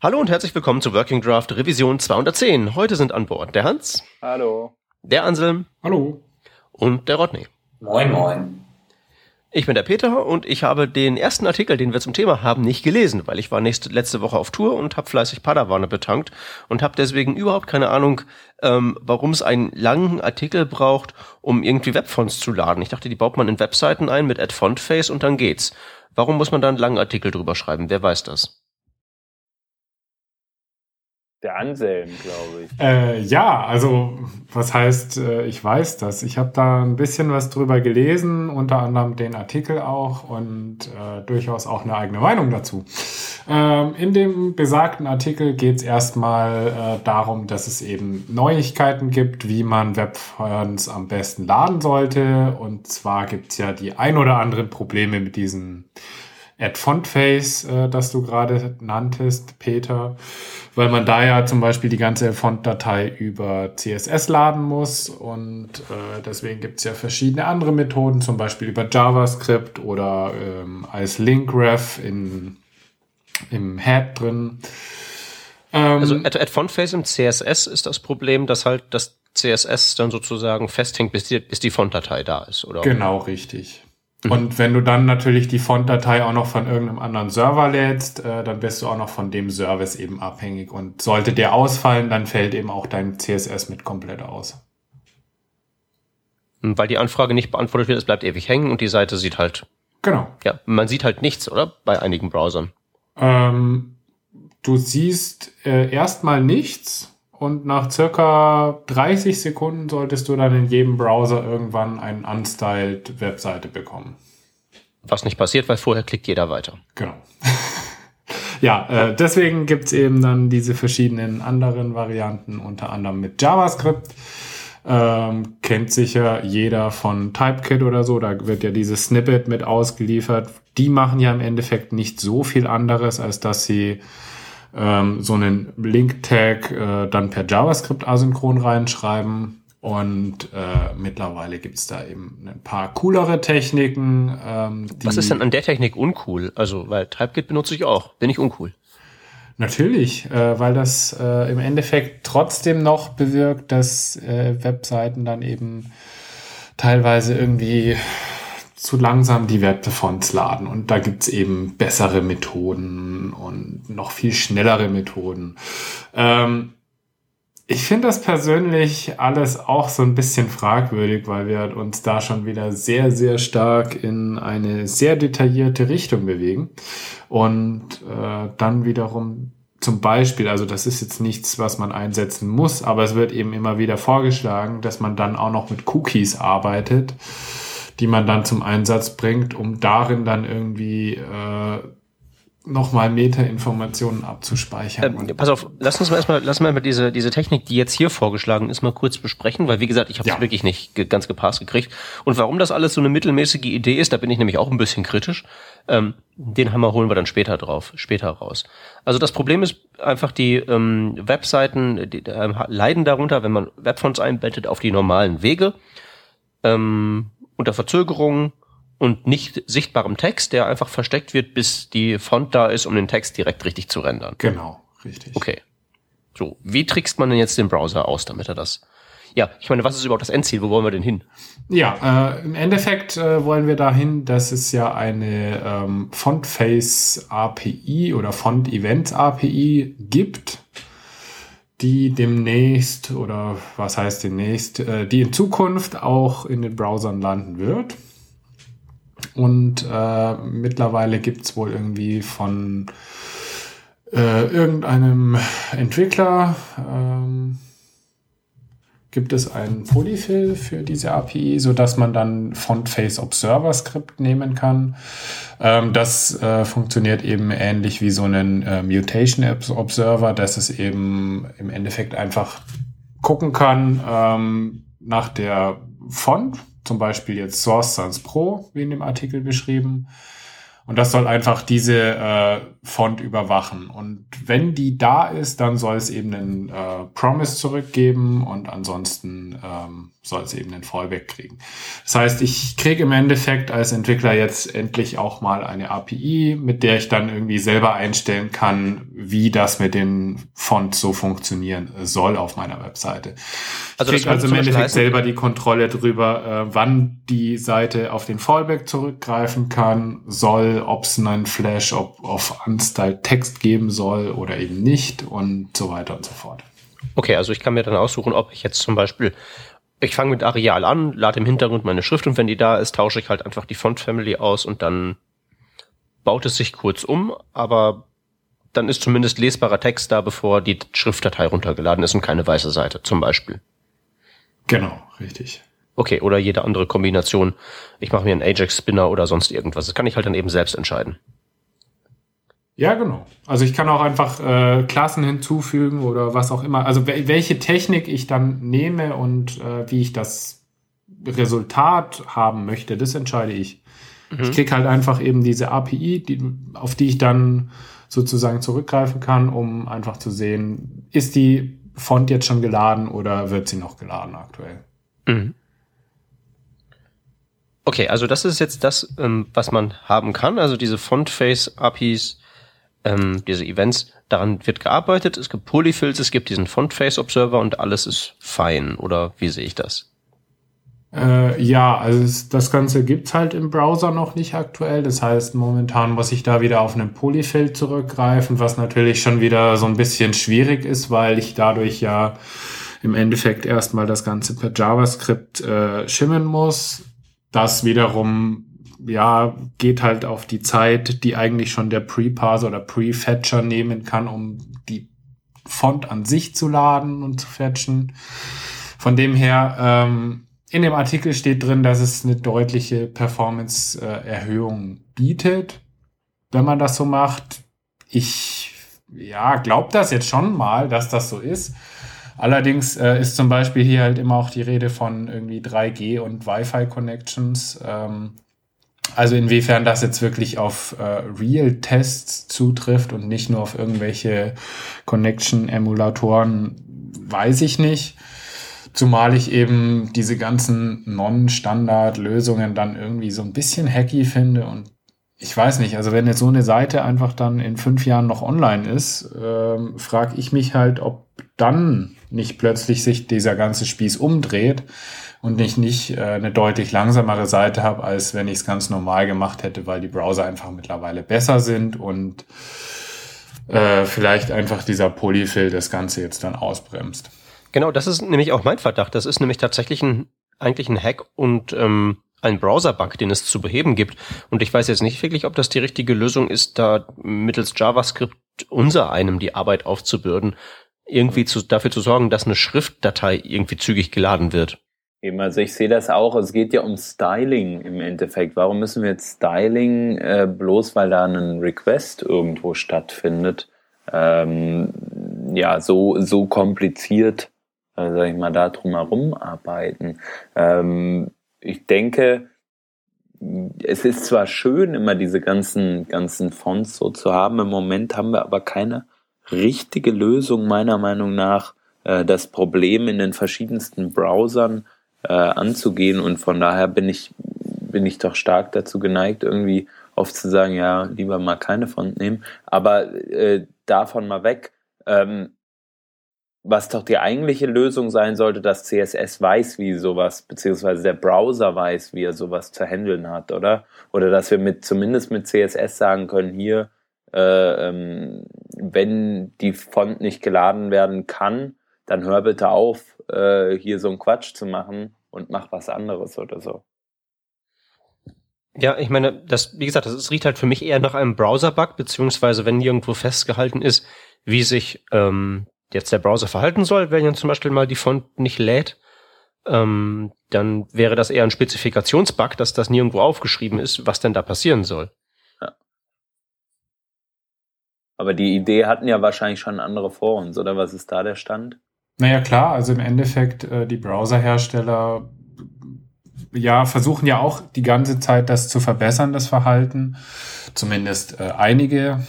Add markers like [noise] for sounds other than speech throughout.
Hallo und herzlich willkommen zu Working Draft Revision 210. Heute sind an Bord der Hans. Hallo. Der Anselm. Hallo. Und der Rodney. Moin, moin. Ich bin der Peter und ich habe den ersten Artikel, den wir zum Thema haben, nicht gelesen, weil ich war nächste, letzte Woche auf Tour und habe fleißig Padawane betankt und habe deswegen überhaupt keine Ahnung, ähm, warum es einen langen Artikel braucht, um irgendwie Webfonts zu laden. Ich dachte, die baut man in Webseiten ein mit Add Fontface und dann geht's. Warum muss man da einen langen Artikel drüber schreiben? Wer weiß das? Der Anselm, glaube ich. Äh, ja, also was heißt, äh, ich weiß das. Ich habe da ein bisschen was drüber gelesen, unter anderem den Artikel auch und äh, durchaus auch eine eigene Meinung dazu. Ähm, in dem besagten Artikel geht es erstmal äh, darum, dass es eben Neuigkeiten gibt, wie man Webfonts am besten laden sollte. Und zwar gibt es ja die ein oder anderen Probleme mit diesem Add Font Face, äh, das du gerade nanntest, Peter, weil man da ja zum Beispiel die ganze Font-Datei über CSS laden muss und äh, deswegen gibt's ja verschiedene andere Methoden, zum Beispiel über JavaScript oder ähm, als Link-Ref in, im Head drin. Ähm, also Add, Add Font Face im CSS ist das Problem, dass halt das CSS dann sozusagen festhängt, bis die, bis die Font-Datei da ist, oder? Genau, richtig. Mhm. Und wenn du dann natürlich die Font-Datei auch noch von irgendeinem anderen Server lädst, äh, dann bist du auch noch von dem Service eben abhängig. Und sollte der ausfallen, dann fällt eben auch dein CSS mit komplett aus. Hm, weil die Anfrage nicht beantwortet wird, es bleibt ewig hängen und die Seite sieht halt. Genau. Ja, man sieht halt nichts, oder? Bei einigen Browsern. Ähm, du siehst äh, erstmal nichts und nach circa 30 Sekunden solltest du dann in jedem Browser irgendwann eine unstyled Webseite bekommen. Was nicht passiert, weil vorher klickt jeder weiter. Genau. [laughs] ja, äh, deswegen gibt's eben dann diese verschiedenen anderen Varianten, unter anderem mit JavaScript. Ähm, kennt sicher jeder von TypeKit oder so, da wird ja dieses Snippet mit ausgeliefert. Die machen ja im Endeffekt nicht so viel anderes, als dass sie ähm, so einen Link-Tag äh, dann per JavaScript asynchron reinschreiben. Und äh, mittlerweile gibt's da eben ein paar coolere Techniken. Ähm, Was ist denn an der Technik uncool? Also, weil TypeKit benutze ich auch. Bin ich uncool? Natürlich, äh, weil das äh, im Endeffekt trotzdem noch bewirkt, dass äh, Webseiten dann eben teilweise irgendwie zu langsam die Webfonts laden. Und da gibt's eben bessere Methoden und noch viel schnellere Methoden. Ähm, ich finde das persönlich alles auch so ein bisschen fragwürdig, weil wir uns da schon wieder sehr, sehr stark in eine sehr detaillierte Richtung bewegen. Und äh, dann wiederum zum Beispiel, also das ist jetzt nichts, was man einsetzen muss, aber es wird eben immer wieder vorgeschlagen, dass man dann auch noch mit Cookies arbeitet die man dann zum Einsatz bringt, um darin dann irgendwie äh, nochmal Meta-Informationen abzuspeichern. Ähm, pass auf, lass uns mal erstmal, lass mal diese, diese Technik, die jetzt hier vorgeschlagen ist, mal kurz besprechen, weil wie gesagt, ich habe es ja. wirklich nicht ge ganz gepasst gekriegt. Und warum das alles so eine mittelmäßige Idee ist, da bin ich nämlich auch ein bisschen kritisch. Ähm, den Hammer holen wir dann später drauf, später raus. Also das Problem ist einfach, die ähm, Webseiten die, äh, leiden darunter, wenn man Webfonts einbettet auf die normalen Wege. Ähm, unter Verzögerung und nicht sichtbarem Text, der einfach versteckt wird, bis die Font da ist, um den Text direkt richtig zu rendern. Genau, richtig. Okay. So, wie trickst man denn jetzt den Browser aus, damit er das? Ja, ich meine, was ist überhaupt das Endziel? Wo wollen wir denn hin? Ja, äh, im Endeffekt äh, wollen wir dahin, dass es ja eine ähm, Font-Face API oder Font-Events API gibt die demnächst oder was heißt demnächst, äh, die in Zukunft auch in den Browsern landen wird. Und äh, mittlerweile gibt's wohl irgendwie von äh, irgendeinem Entwickler, ähm, gibt es ein Polyfill für diese API, so dass man dann Font Face Observer Skript nehmen kann. Ähm, das äh, funktioniert eben ähnlich wie so ein äh, Mutation Observer, dass es eben im Endeffekt einfach gucken kann ähm, nach der Font, zum Beispiel jetzt Source Sans Pro, wie in dem Artikel beschrieben, Und das soll einfach diese äh, Font überwachen. Und wenn die da ist, dann soll es eben einen äh, Promise zurückgeben und ansonsten ähm, soll es eben einen Fallback kriegen. Das heißt, ich kriege im Endeffekt als Entwickler jetzt endlich auch mal eine API, mit der ich dann irgendwie selber einstellen kann, wie das mit den Fonts so funktionieren soll auf meiner Webseite. Also ich kriege also im Endeffekt selber die Kontrolle darüber, äh, wann die Seite auf den Fallback zurückgreifen kann, soll ob es einen Flash, ob auf Unstyle Text geben soll oder eben nicht und so weiter und so fort. Okay, also ich kann mir dann aussuchen, ob ich jetzt zum Beispiel, ich fange mit Areal an, lade im Hintergrund meine Schrift und wenn die da ist, tausche ich halt einfach die Font Family aus und dann baut es sich kurz um, aber dann ist zumindest lesbarer Text da, bevor die Schriftdatei runtergeladen ist und keine weiße Seite zum Beispiel. Genau, richtig. Okay, oder jede andere Kombination. Ich mache mir einen Ajax-Spinner oder sonst irgendwas. Das kann ich halt dann eben selbst entscheiden. Ja, genau. Also ich kann auch einfach äh, Klassen hinzufügen oder was auch immer. Also welche Technik ich dann nehme und äh, wie ich das Resultat haben möchte, das entscheide ich. Mhm. Ich krieg halt einfach eben diese API, die, auf die ich dann sozusagen zurückgreifen kann, um einfach zu sehen, ist die Font jetzt schon geladen oder wird sie noch geladen aktuell. Mhm. Okay, also das ist jetzt das, ähm, was man haben kann. Also diese Font-Face-APIs, ähm, diese Events, daran wird gearbeitet. Es gibt Polyfills, es gibt diesen Font-Face-Observer und alles ist fein. Oder wie sehe ich das? Äh, ja, also es, das Ganze gibt's halt im Browser noch nicht aktuell. Das heißt, momentan muss ich da wieder auf einen Polyfill zurückgreifen, was natürlich schon wieder so ein bisschen schwierig ist, weil ich dadurch ja im Endeffekt erstmal das Ganze per JavaScript äh, schimmen muss das wiederum ja, geht halt auf die Zeit, die eigentlich schon der Pre-Parser oder Pre-Fetcher nehmen kann, um die Font an sich zu laden und zu fetchen. Von dem her, ähm, in dem Artikel steht drin, dass es eine deutliche Performance-Erhöhung bietet, wenn man das so macht. Ich, ja, glaube das jetzt schon mal, dass das so ist. Allerdings äh, ist zum Beispiel hier halt immer auch die Rede von irgendwie 3G und Wi-Fi-Connections. Ähm, also inwiefern das jetzt wirklich auf äh, Real-Tests zutrifft und nicht nur auf irgendwelche Connection-Emulatoren, weiß ich nicht. Zumal ich eben diese ganzen Non-Standard-Lösungen dann irgendwie so ein bisschen hacky finde und ich weiß nicht, also wenn jetzt so eine Seite einfach dann in fünf Jahren noch online ist, ähm, frage ich mich halt, ob dann nicht plötzlich sich dieser ganze Spieß umdreht und ich nicht äh, eine deutlich langsamere Seite habe, als wenn ich es ganz normal gemacht hätte, weil die Browser einfach mittlerweile besser sind und äh, vielleicht einfach dieser Polyfill das Ganze jetzt dann ausbremst. Genau, das ist nämlich auch mein Verdacht. Das ist nämlich tatsächlich ein, eigentlich ein Hack und ähm, ein Browser-Bug, den es zu beheben gibt. Und ich weiß jetzt nicht wirklich, ob das die richtige Lösung ist, da mittels JavaScript unser einem die Arbeit aufzubürden, irgendwie zu, dafür zu sorgen, dass eine Schriftdatei irgendwie zügig geladen wird. Eben, also ich sehe das auch, es geht ja um Styling im Endeffekt. Warum müssen wir jetzt Styling, äh, bloß weil da ein Request irgendwo stattfindet, ähm, ja, so, so kompliziert, äh, sag ich mal, da drum herum arbeiten? Ähm, ich denke, es ist zwar schön, immer diese ganzen, ganzen Fonts so zu haben, im Moment haben wir aber keine richtige Lösung meiner Meinung nach, äh, das Problem in den verschiedensten Browsern äh, anzugehen und von daher bin ich, bin ich doch stark dazu geneigt, irgendwie oft zu sagen, ja, lieber mal keine Font nehmen, aber äh, davon mal weg. Ähm, was doch die eigentliche Lösung sein sollte, dass CSS weiß, wie sowas, beziehungsweise der Browser weiß, wie er sowas zu handeln hat, oder? Oder dass wir mit zumindest mit CSS sagen können, hier, äh, ähm, wenn die Font nicht geladen werden kann, dann hör bitte auf, äh, hier so einen Quatsch zu machen und mach was anderes oder so. Ja, ich meine, das, wie gesagt, das, das riecht halt für mich eher nach einem Browser-Bug, beziehungsweise wenn irgendwo festgehalten ist, wie sich ähm, jetzt der Browser verhalten soll, wenn jetzt zum Beispiel mal die Font nicht lädt, ähm, dann wäre das eher ein Spezifikationsbug, dass das nirgendwo aufgeschrieben ist, was denn da passieren soll. Aber die Idee hatten ja wahrscheinlich schon andere vor uns, oder was ist da der Stand? Naja, klar, also im Endeffekt, äh, die Browserhersteller ja, versuchen ja auch die ganze Zeit das zu verbessern, das Verhalten. Zumindest äh, einige.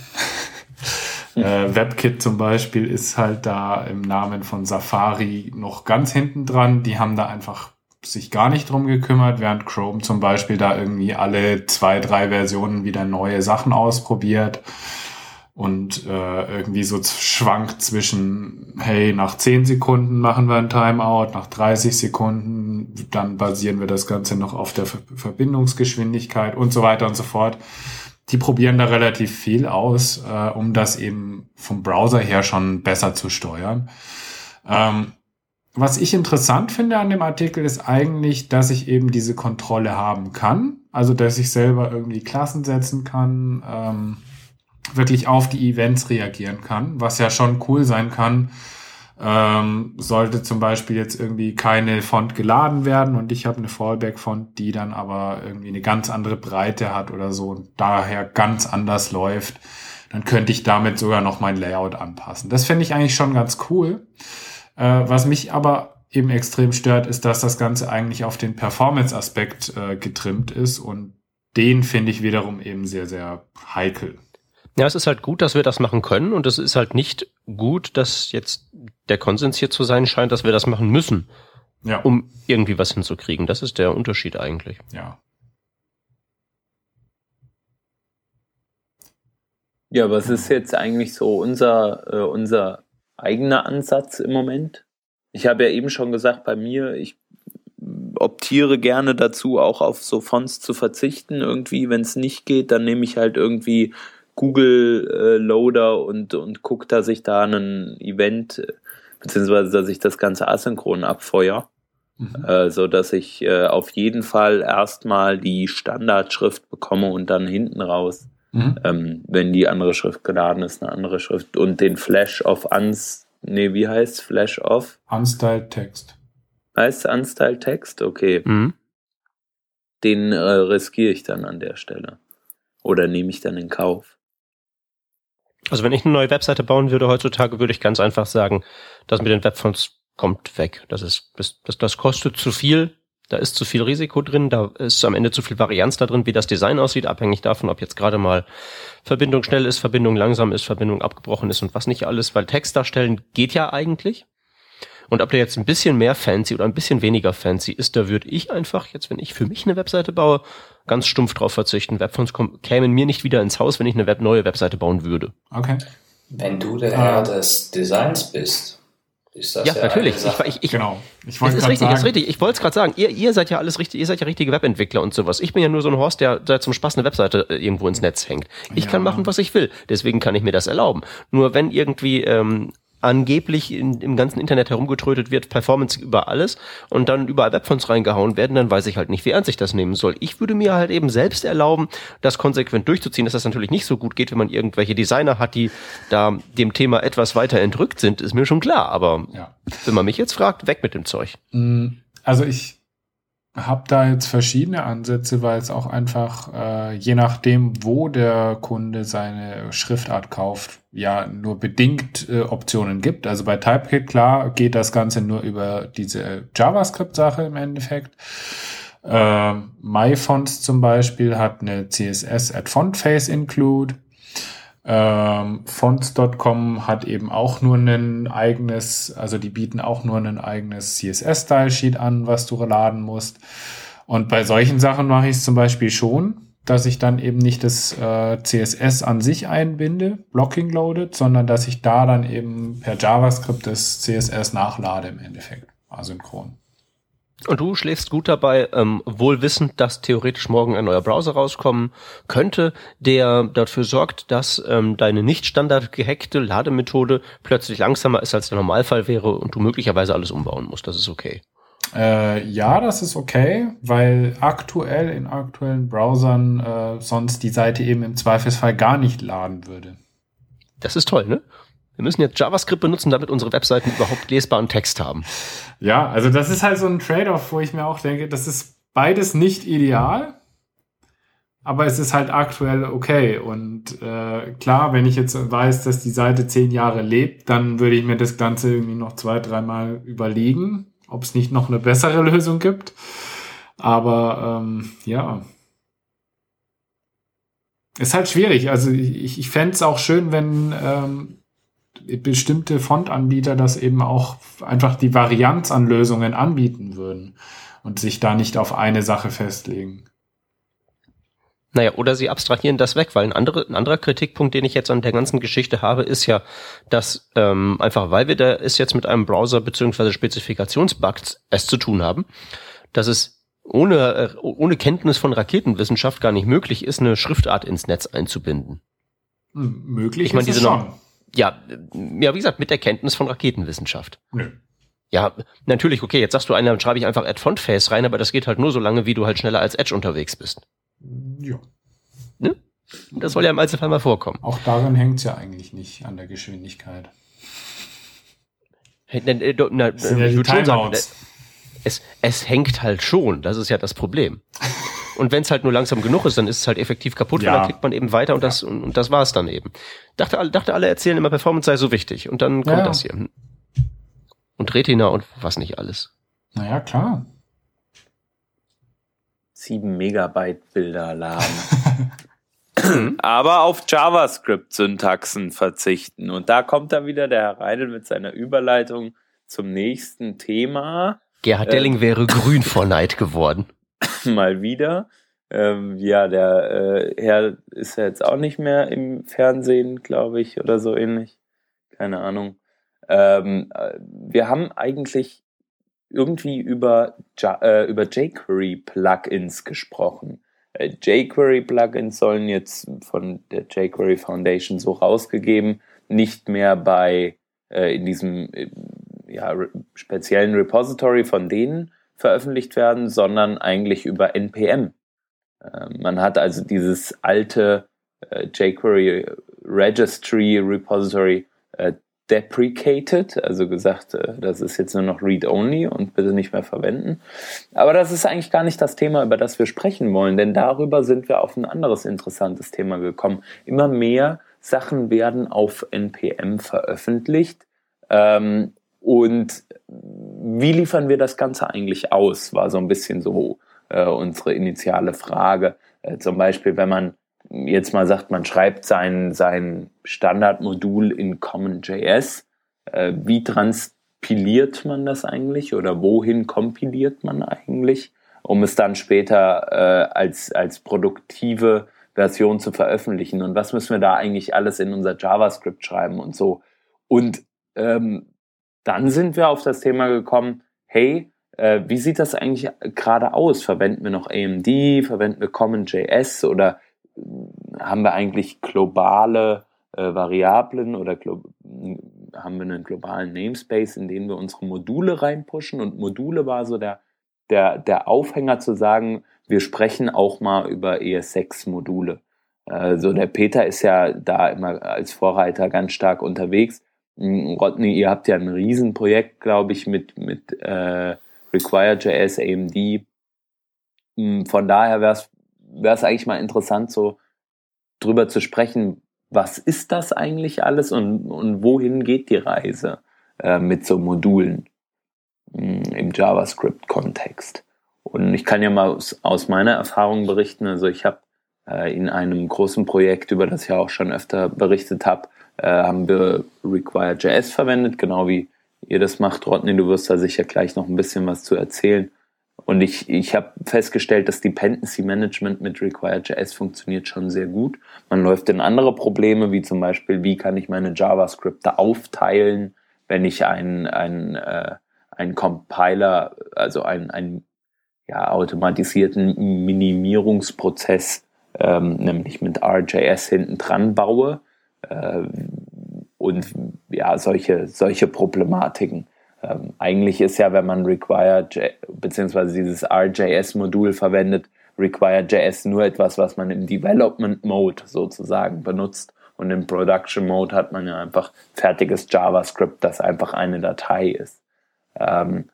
[laughs] äh, WebKit zum Beispiel ist halt da im Namen von Safari noch ganz hinten dran. Die haben da einfach sich gar nicht drum gekümmert, während Chrome zum Beispiel da irgendwie alle zwei, drei Versionen wieder neue Sachen ausprobiert und äh, irgendwie so schwankt zwischen, hey, nach 10 Sekunden machen wir ein Timeout, nach 30 Sekunden, dann basieren wir das Ganze noch auf der Verbindungsgeschwindigkeit und so weiter und so fort. Die probieren da relativ viel aus, äh, um das eben vom Browser her schon besser zu steuern. Ähm, was ich interessant finde an dem Artikel ist eigentlich, dass ich eben diese Kontrolle haben kann. Also, dass ich selber irgendwie Klassen setzen kann. Ähm, wirklich auf die Events reagieren kann, was ja schon cool sein kann. Ähm, sollte zum Beispiel jetzt irgendwie keine Font geladen werden und ich habe eine Fallback-Font, die dann aber irgendwie eine ganz andere Breite hat oder so und daher ganz anders läuft, dann könnte ich damit sogar noch mein Layout anpassen. Das finde ich eigentlich schon ganz cool. Äh, was mich aber eben extrem stört, ist, dass das Ganze eigentlich auf den Performance-Aspekt äh, getrimmt ist und den finde ich wiederum eben sehr, sehr heikel. Ja, es ist halt gut, dass wir das machen können und es ist halt nicht gut, dass jetzt der Konsens hier zu sein scheint, dass wir das machen müssen, ja. um irgendwie was hinzukriegen. Das ist der Unterschied eigentlich. Ja. Ja, was ist jetzt eigentlich so unser, äh, unser eigener Ansatz im Moment? Ich habe ja eben schon gesagt, bei mir, ich optiere gerne dazu, auch auf so Fonts zu verzichten. Irgendwie, wenn es nicht geht, dann nehme ich halt irgendwie Google-Loader äh, und, und gucke, dass ich da ein Event, beziehungsweise dass ich das Ganze asynchron abfeuere. Mhm. Äh, so dass ich äh, auf jeden Fall erstmal die Standardschrift bekomme und dann hinten raus, mhm. ähm, wenn die andere Schrift geladen ist, eine andere Schrift und den Flash of Uns, nee, wie heißt Flash of? Unstyled Text. Heißt Unstyled Text? Okay. Mhm. Den äh, riskiere ich dann an der Stelle. Oder nehme ich dann in Kauf. Also wenn ich eine neue Webseite bauen würde heutzutage, würde ich ganz einfach sagen, das mit den Webfonts kommt weg. Das ist, das, das kostet zu viel. Da ist zu viel Risiko drin, da ist am Ende zu viel Varianz da drin, wie das Design aussieht, abhängig davon, ob jetzt gerade mal Verbindung schnell ist, Verbindung langsam ist, Verbindung abgebrochen ist und was nicht alles, weil Text darstellen geht ja eigentlich. Und ob der jetzt ein bisschen mehr fancy oder ein bisschen weniger fancy ist, da würde ich einfach jetzt, wenn ich für mich eine Webseite baue, ganz stumpf drauf verzichten. Webfonts kämen mir nicht wieder ins Haus, wenn ich eine Web neue Webseite bauen würde. Okay. Wenn du der Herr des Designs bist, ist das ja, ja natürlich. Ich, ich, ich, genau. Ich wollte ist richtig, sagen. ist richtig. Ich wollte es gerade sagen. Ihr, ihr seid ja alles richtig. Ihr seid ja richtige Webentwickler und sowas. Ich bin ja nur so ein Horst, der, der zum Spaß eine Webseite äh, irgendwo ins Netz hängt. Ich ja. kann machen, was ich will. Deswegen kann ich mir das erlauben. Nur wenn irgendwie ähm, angeblich in, im ganzen Internet herumgetrötet wird, Performance über alles und dann überall Webfonts reingehauen werden, dann weiß ich halt nicht, wie ernst ich das nehmen soll. Ich würde mir halt eben selbst erlauben, das konsequent durchzuziehen, dass das natürlich nicht so gut geht, wenn man irgendwelche Designer hat, die da dem Thema etwas weiter entrückt sind, ist mir schon klar. Aber ja. wenn man mich jetzt fragt, weg mit dem Zeug. Mm, also ich habe da jetzt verschiedene Ansätze, weil es auch einfach, äh, je nachdem, wo der Kunde seine Schriftart kauft, ja nur bedingt äh, Optionen gibt. Also bei TypeKit, klar, geht das Ganze nur über diese JavaScript-Sache im Endeffekt. Äh, MyFonts zum Beispiel hat eine CSS at Fontface Include. Ähm, Fonts.com hat eben auch nur ein eigenes, also die bieten auch nur ein eigenes CSS-Style-Sheet an, was du laden musst. Und bei solchen Sachen mache ich es zum Beispiel schon, dass ich dann eben nicht das äh, CSS an sich einbinde, Blocking loaded, sondern dass ich da dann eben per JavaScript das CSS nachlade im Endeffekt, asynchron. Und du schläfst gut dabei, ähm, wohl wissend, dass theoretisch morgen ein neuer Browser rauskommen könnte, der dafür sorgt, dass ähm, deine nicht standard gehackte Lademethode plötzlich langsamer ist, als der Normalfall wäre und du möglicherweise alles umbauen musst. Das ist okay. Äh, ja, das ist okay, weil aktuell in aktuellen Browsern äh, sonst die Seite eben im Zweifelsfall gar nicht laden würde. Das ist toll, ne? Wir müssen jetzt JavaScript benutzen, damit unsere Webseiten überhaupt lesbaren Text haben. Ja, also das ist halt so ein Trade-off, wo ich mir auch denke, das ist beides nicht ideal, aber es ist halt aktuell okay. Und äh, klar, wenn ich jetzt weiß, dass die Seite zehn Jahre lebt, dann würde ich mir das Ganze irgendwie noch zwei, dreimal überlegen, ob es nicht noch eine bessere Lösung gibt. Aber ähm, ja, ist halt schwierig. Also ich, ich fände es auch schön, wenn ähm, bestimmte Fontanbieter das eben auch einfach die Varianz an Lösungen anbieten würden und sich da nicht auf eine Sache festlegen. Naja, oder sie abstrahieren das weg, weil ein, andere, ein anderer Kritikpunkt, den ich jetzt an der ganzen Geschichte habe, ist ja, dass ähm, einfach, weil wir da es jetzt mit einem Browser beziehungsweise Spezifikationsbug es zu tun haben, dass es ohne, äh, ohne Kenntnis von Raketenwissenschaft gar nicht möglich ist, eine Schriftart ins Netz einzubinden. Möglich ich meine, ist diese schon. Noch, ja, ja, wie gesagt, mit der Kenntnis von Raketenwissenschaft. Nö. Ja, natürlich, okay, jetzt sagst du einer, dann schreibe ich einfach Add Font Face rein, aber das geht halt nur so lange, wie du halt schneller als Edge unterwegs bist. Ja. Ne? Das soll ja im Einzelfall mal vorkommen. Auch daran hängt es ja eigentlich nicht an der Geschwindigkeit. Hey, äh, na, das sind ja die sagen, es, es hängt halt schon, das ist ja das Problem. [laughs] Und wenn es halt nur langsam genug ist, dann ist es halt effektiv kaputt ja. und dann klickt man eben weiter und das und, und das war's dann eben. Dachte alle, dachte alle erzählen immer Performance sei so wichtig und dann kommt ja. das hier. Und Retina und was nicht alles. Naja, klar. 7 Megabyte Bilder laden. [laughs] Aber auf JavaScript-Syntaxen verzichten. Und da kommt dann wieder der Herr Reidel mit seiner Überleitung zum nächsten Thema. Gerhard Delling äh, wäre [laughs] grün vor Neid geworden. Mal wieder. Ähm, ja, der äh, Herr ist ja jetzt auch nicht mehr im Fernsehen, glaube ich, oder so ähnlich. Keine Ahnung. Ähm, äh, wir haben eigentlich irgendwie über, äh, über jQuery-Plugins gesprochen. Äh, jQuery-Plugins sollen jetzt von der jQuery Foundation so rausgegeben, nicht mehr bei äh, in diesem äh, ja, re speziellen Repository von denen veröffentlicht werden, sondern eigentlich über NPM. Äh, man hat also dieses alte äh, jQuery Registry Repository deprecated, also gesagt, äh, das ist jetzt nur noch read-only und bitte nicht mehr verwenden. Aber das ist eigentlich gar nicht das Thema, über das wir sprechen wollen, denn darüber sind wir auf ein anderes interessantes Thema gekommen. Immer mehr Sachen werden auf NPM veröffentlicht. Ähm, und wie liefern wir das Ganze eigentlich aus, war so ein bisschen so äh, unsere initiale Frage. Äh, zum Beispiel, wenn man jetzt mal sagt, man schreibt sein, sein Standardmodul in CommonJS, äh, wie transpiliert man das eigentlich oder wohin kompiliert man eigentlich, um es dann später äh, als, als produktive Version zu veröffentlichen und was müssen wir da eigentlich alles in unser JavaScript schreiben und so. Und ähm, dann sind wir auf das Thema gekommen, hey, äh, wie sieht das eigentlich gerade aus? Verwenden wir noch AMD, verwenden wir CommonJS oder haben wir eigentlich globale äh, Variablen oder haben wir einen globalen Namespace, in den wir unsere Module reinpushen? Und Module war so der, der, der Aufhänger zu sagen, wir sprechen auch mal über ES6-Module. Also der Peter ist ja da immer als Vorreiter ganz stark unterwegs. Hm, Rodney, ihr habt ja ein Riesenprojekt, glaube ich, mit, mit äh, Require.js, AMD. Hm, von daher wäre es wäre es eigentlich mal interessant, so drüber zu sprechen, was ist das eigentlich alles und, und wohin geht die Reise äh, mit so Modulen mh, hm, im JavaScript-Kontext. Und ich kann ja mal aus, aus meiner Erfahrung berichten, also ich habe äh, in einem großen Projekt, über das ich auch schon öfter berichtet habe, äh, haben wir Require.js verwendet, genau wie ihr das macht, Rodney, du wirst da sicher gleich noch ein bisschen was zu erzählen. Und ich, ich habe festgestellt, dass Dependency Management mit Require.js funktioniert schon sehr gut. Man läuft in andere Probleme, wie zum Beispiel, wie kann ich meine JavaScripte aufteilen, wenn ich einen, einen, äh, einen Compiler, also einen, einen ja, automatisierten Minimierungsprozess, ähm, nämlich mit RJS hinten dran baue. Äh, und ja, solche, solche Problematiken. Ähm, eigentlich ist ja, wenn man Require beziehungsweise dieses RJS-Modul verwendet, Require.js nur etwas, was man im Development Mode sozusagen benutzt. Und im Production Mode hat man ja einfach fertiges JavaScript, das einfach eine Datei ist. Ähm,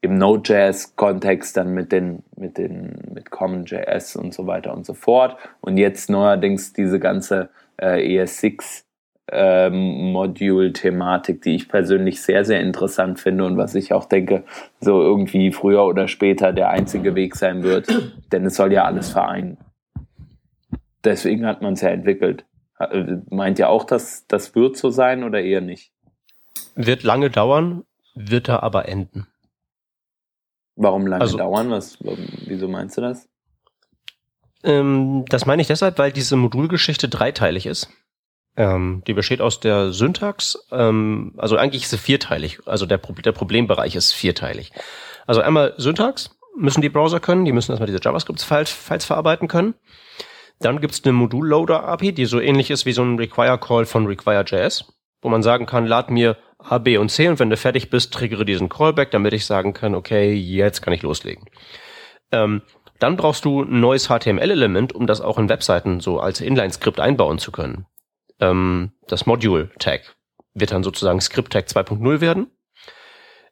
Im Node.js-Kontext dann mit den, mit den, mit CommonJS und so weiter und so fort. Und jetzt neuerdings diese ganze äh, ES6 ähm, Module-Thematik, die ich persönlich sehr, sehr interessant finde und was ich auch denke, so irgendwie früher oder später der einzige Weg sein wird, denn es soll ja alles vereinen. Deswegen hat man es ja entwickelt. Äh, meint ihr auch, dass das wird so sein oder eher nicht? Wird lange dauern, wird er aber enden. Warum lange also, dauern? Was, wieso meinst du das? Ähm, das meine ich deshalb, weil diese Modulgeschichte dreiteilig ist. Ähm, die besteht aus der Syntax, ähm, also eigentlich ist sie vierteilig, also der, der Problembereich ist vierteilig. Also einmal Syntax müssen die Browser können, die müssen erstmal diese JavaScript-Files Files verarbeiten können. Dann gibt's eine Modul-Loader-API, die so ähnlich ist wie so ein Require-Call von Require.js, wo man sagen kann, lad mir A, B und C und wenn du fertig bist, triggere diesen Callback, damit ich sagen kann, okay, jetzt kann ich loslegen. Ähm, dann brauchst du ein neues HTML-Element, um das auch in Webseiten so als Inline-Skript einbauen zu können. Ähm, das Module-Tag wird dann sozusagen Script-Tag 2.0 werden.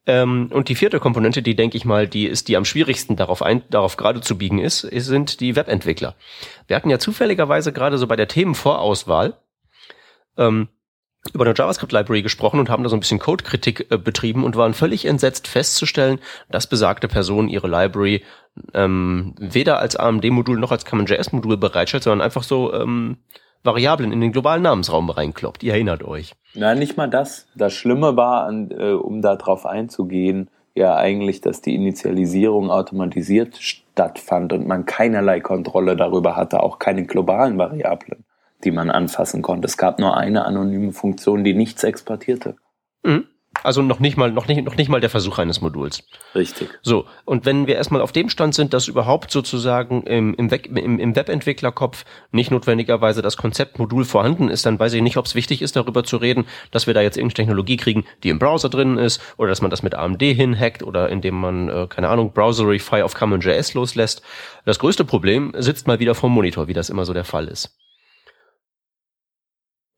Ähm, und die vierte Komponente, die denke ich mal, die ist die am schwierigsten darauf, ein, darauf gerade zu biegen ist, sind die Webentwickler. Wir hatten ja zufälligerweise gerade so bei der Themenvorauswahl ähm, über eine JavaScript-Library gesprochen und haben da so ein bisschen Code-Kritik äh, betrieben und waren völlig entsetzt festzustellen, dass besagte Person ihre Library ähm, weder als AMD-Modul noch als CommonJS-Modul bereitstellt, sondern einfach so ähm, Variablen in den globalen Namensraum reinkloppt. Ihr erinnert euch. Nein, nicht mal das. Das Schlimme war, äh, um da drauf einzugehen, ja eigentlich, dass die Initialisierung automatisiert stattfand und man keinerlei Kontrolle darüber hatte, auch keine globalen Variablen die man anfassen konnte. Es gab nur eine anonyme Funktion, die nichts exportierte. Mhm. Also noch nicht mal, noch nicht, noch nicht mal der Versuch eines Moduls. Richtig. So. Und wenn wir erstmal auf dem Stand sind, dass überhaupt sozusagen im, im, im, im Webentwicklerkopf nicht notwendigerweise das Konzept Modul vorhanden ist, dann weiß ich nicht, ob es wichtig ist, darüber zu reden, dass wir da jetzt irgendeine Technologie kriegen, die im Browser drin ist, oder dass man das mit AMD hinhackt, oder indem man, äh, keine Ahnung, Browserify auf CommonJS loslässt. Das größte Problem sitzt mal wieder vom Monitor, wie das immer so der Fall ist.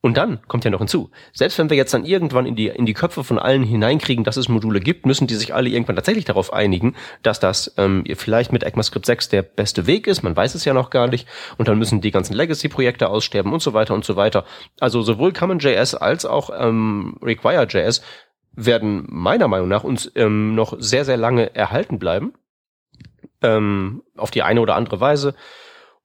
Und dann kommt ja noch hinzu, selbst wenn wir jetzt dann irgendwann in die, in die Köpfe von allen hineinkriegen, dass es Module gibt, müssen die sich alle irgendwann tatsächlich darauf einigen, dass das ähm, vielleicht mit ECMAScript 6 der beste Weg ist, man weiß es ja noch gar nicht, und dann müssen die ganzen Legacy-Projekte aussterben und so weiter und so weiter. Also sowohl CommonJS als auch ähm, Require.js werden meiner Meinung nach uns ähm, noch sehr, sehr lange erhalten bleiben, ähm, auf die eine oder andere Weise.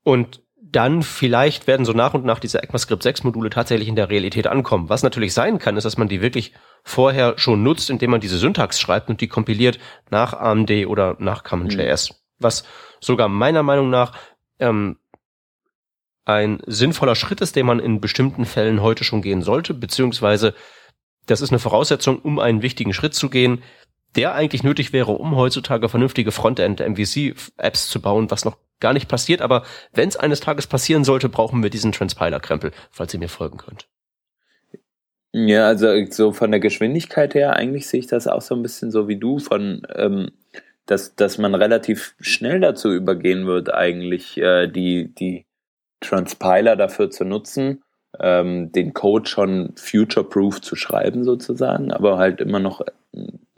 Und dann vielleicht werden so nach und nach diese ECMAScript 6 Module tatsächlich in der Realität ankommen. Was natürlich sein kann, ist, dass man die wirklich vorher schon nutzt, indem man diese Syntax schreibt und die kompiliert nach AMD oder nach CommonJS. Mhm. Was sogar meiner Meinung nach ähm, ein sinnvoller Schritt ist, den man in bestimmten Fällen heute schon gehen sollte, beziehungsweise das ist eine Voraussetzung, um einen wichtigen Schritt zu gehen, der eigentlich nötig wäre, um heutzutage vernünftige Frontend-MVC-Apps zu bauen, was noch gar nicht passiert. Aber wenn es eines Tages passieren sollte, brauchen wir diesen Transpiler-Krempel, falls ihr mir folgen könnt. Ja, also so von der Geschwindigkeit her, eigentlich sehe ich das auch so ein bisschen so wie du, von ähm, dass, dass man relativ schnell dazu übergehen wird, eigentlich äh, die, die Transpiler dafür zu nutzen, ähm, den Code schon future-proof zu schreiben sozusagen, aber halt immer noch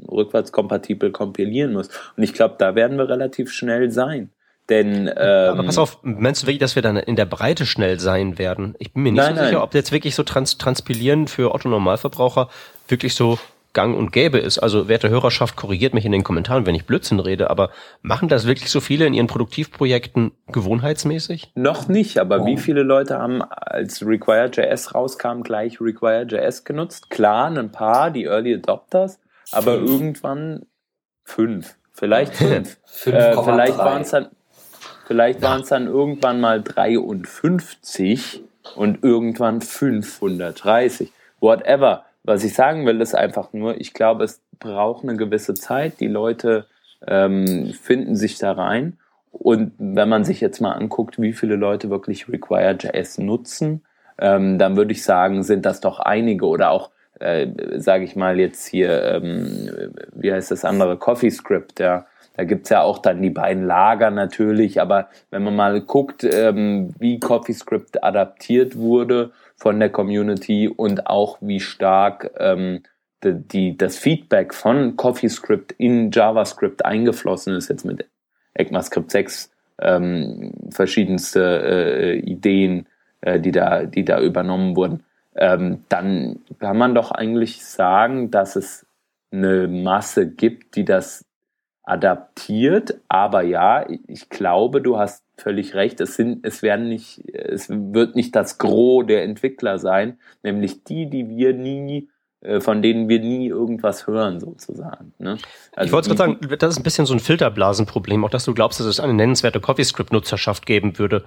rückwärtskompatibel kompilieren muss. Und ich glaube, da werden wir relativ schnell sein. Denn, ähm, Aber pass auf, meinst du wirklich, dass wir dann in der Breite schnell sein werden? Ich bin mir nicht nein, so sicher, nein. ob jetzt wirklich so trans transpilieren für Otto-Normalverbraucher wirklich so gang und gäbe ist. Also, werte Hörerschaft, korrigiert mich in den Kommentaren, wenn ich Blödsinn rede, aber machen das wirklich so viele in ihren Produktivprojekten gewohnheitsmäßig? Noch nicht, aber oh. wie viele Leute haben, als Require.js rauskam, gleich Require.js genutzt? Klar, ein paar, die Early Adopters, aber fünf. irgendwann fünf. Vielleicht fünf. äh, vielleicht waren es dann, vielleicht waren es dann irgendwann mal 53 und irgendwann 530. Whatever. Was ich sagen will, ist einfach nur, ich glaube, es braucht eine gewisse Zeit. Die Leute ähm, finden sich da rein. Und wenn man sich jetzt mal anguckt, wie viele Leute wirklich Require.js nutzen, ähm, dann würde ich sagen, sind das doch einige oder auch äh, sage ich mal jetzt hier, ähm, wie heißt das andere, CoffeeScript, ja. Da gibt's ja auch dann die beiden Lager natürlich, aber wenn man mal guckt, ähm, wie CoffeeScript adaptiert wurde von der Community und auch wie stark ähm, die, die, das Feedback von CoffeeScript in JavaScript eingeflossen ist, jetzt mit ECMAScript 6 ähm, verschiedenste äh, Ideen, äh, die, da, die da übernommen wurden, ähm, dann kann man doch eigentlich sagen, dass es eine Masse gibt, die das adaptiert. Aber ja, ich glaube, du hast völlig recht. Es sind, es werden nicht, es wird nicht das Gros der Entwickler sein, nämlich die, die wir nie äh, von denen wir nie irgendwas hören, sozusagen. Ne? Also ich wollte gerade sagen, das ist ein bisschen so ein Filterblasenproblem, auch dass du glaubst, dass es eine nennenswerte CoffeeScript-Nutzerschaft geben würde.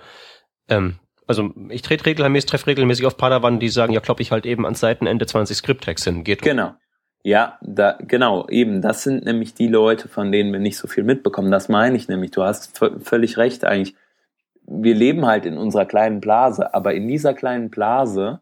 Ähm, also ich trete regelmäßig, treffe regelmäßig auf Padawan, die sagen, ja, kloppe ich halt eben ans Seitenende 20 Script-Tags hin. Geht. Genau. Ja, da, genau, eben, das sind nämlich die Leute, von denen wir nicht so viel mitbekommen. Das meine ich nämlich. Du hast völlig recht eigentlich. Wir leben halt in unserer kleinen Blase, aber in dieser kleinen Blase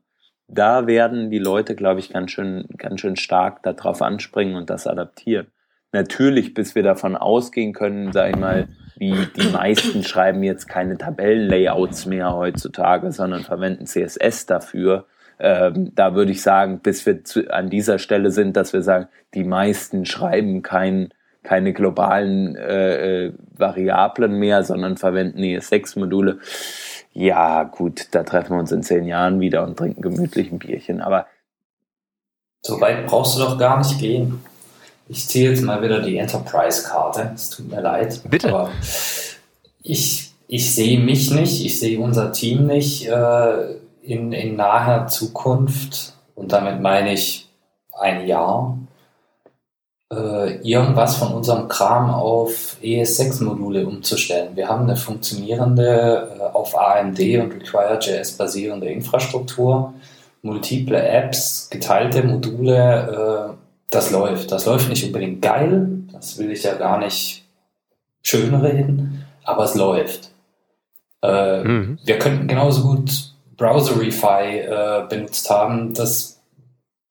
da werden die Leute, glaube ich, ganz schön, ganz schön stark darauf anspringen und das adaptieren. Natürlich, bis wir davon ausgehen können, sag ich mal, wie die meisten schreiben jetzt keine Tabellenlayouts mehr heutzutage, sondern verwenden CSS dafür. Ähm, da würde ich sagen, bis wir zu, an dieser Stelle sind, dass wir sagen, die meisten schreiben kein, keine globalen äh, äh Variablen mehr, sondern verwenden ES6-Module ja, gut, da treffen wir uns in zehn Jahren wieder und trinken gemütlich ein Bierchen. Aber so weit brauchst du doch gar nicht gehen. Ich ziehe jetzt mal wieder die Enterprise-Karte. Es tut mir leid. Bitte. Aber ich, ich sehe mich nicht, ich sehe unser Team nicht äh, in, in naher Zukunft. Und damit meine ich ein Jahr äh, irgendwas von unserem Kram auf ES6-Module umzustellen. Wir haben eine funktionierende, äh, auf AMD und Require.js basierende Infrastruktur, multiple Apps, geteilte Module, äh, das läuft. Das läuft nicht unbedingt geil, das will ich ja gar nicht schönreden, aber es läuft. Äh, mhm. Wir könnten genauso gut Browserify äh, benutzt haben, dass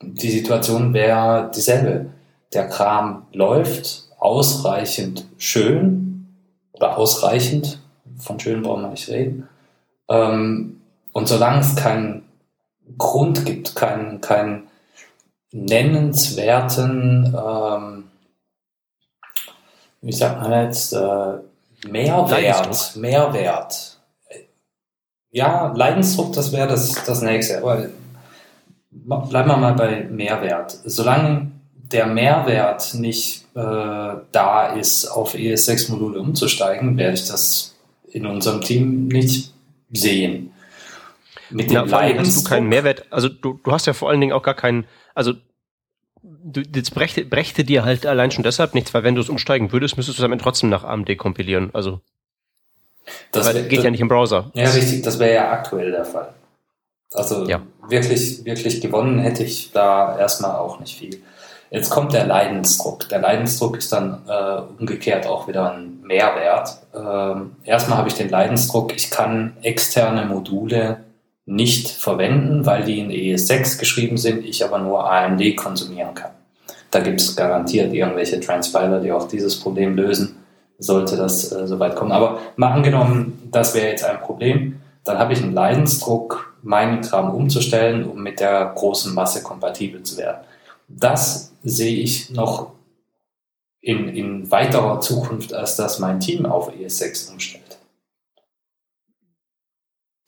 die Situation wäre dieselbe der Kram läuft ausreichend schön oder ausreichend, von schön brauchen wir nicht reden. Ähm, und solange es keinen Grund gibt, keinen, keinen nennenswerten, ähm, wie sagt man jetzt, äh, Mehrwert, Mehrwert. Ja, Leidensdruck, das wäre das, das nächste. Aber bleiben wir mal bei Mehrwert. Solange der Mehrwert nicht äh, da ist, auf ES6-Module umzusteigen, werde ich das in unserem Team nicht sehen. Mit dem ja, hast du keinen Mehrwert, also du, du hast ja vor allen Dingen auch gar keinen, also du, das brächte, brächte dir halt allein schon deshalb nichts, weil wenn du es umsteigen würdest, müsstest du damit trotzdem nach AMD kompilieren. Also das weil, geht ja nicht im Browser. Ja, richtig, das wäre ja aktuell der Fall. Also ja. wirklich, wirklich gewonnen hätte ich da erstmal auch nicht viel. Jetzt kommt der Leidensdruck. Der Leidensdruck ist dann äh, umgekehrt auch wieder ein Mehrwert. Ähm, erstmal habe ich den Leidensdruck, ich kann externe Module nicht verwenden, weil die in ES6 geschrieben sind, ich aber nur AMD konsumieren kann. Da gibt es garantiert irgendwelche Transpiler, die auch dieses Problem lösen, sollte das äh, soweit kommen. Aber mal angenommen, das wäre jetzt ein Problem, dann habe ich einen Leidensdruck, meinen Kram umzustellen, um mit der großen Masse kompatibel zu werden. Das sehe ich noch in, in weiterer Zukunft, als dass mein Team auf ES6 umstellt.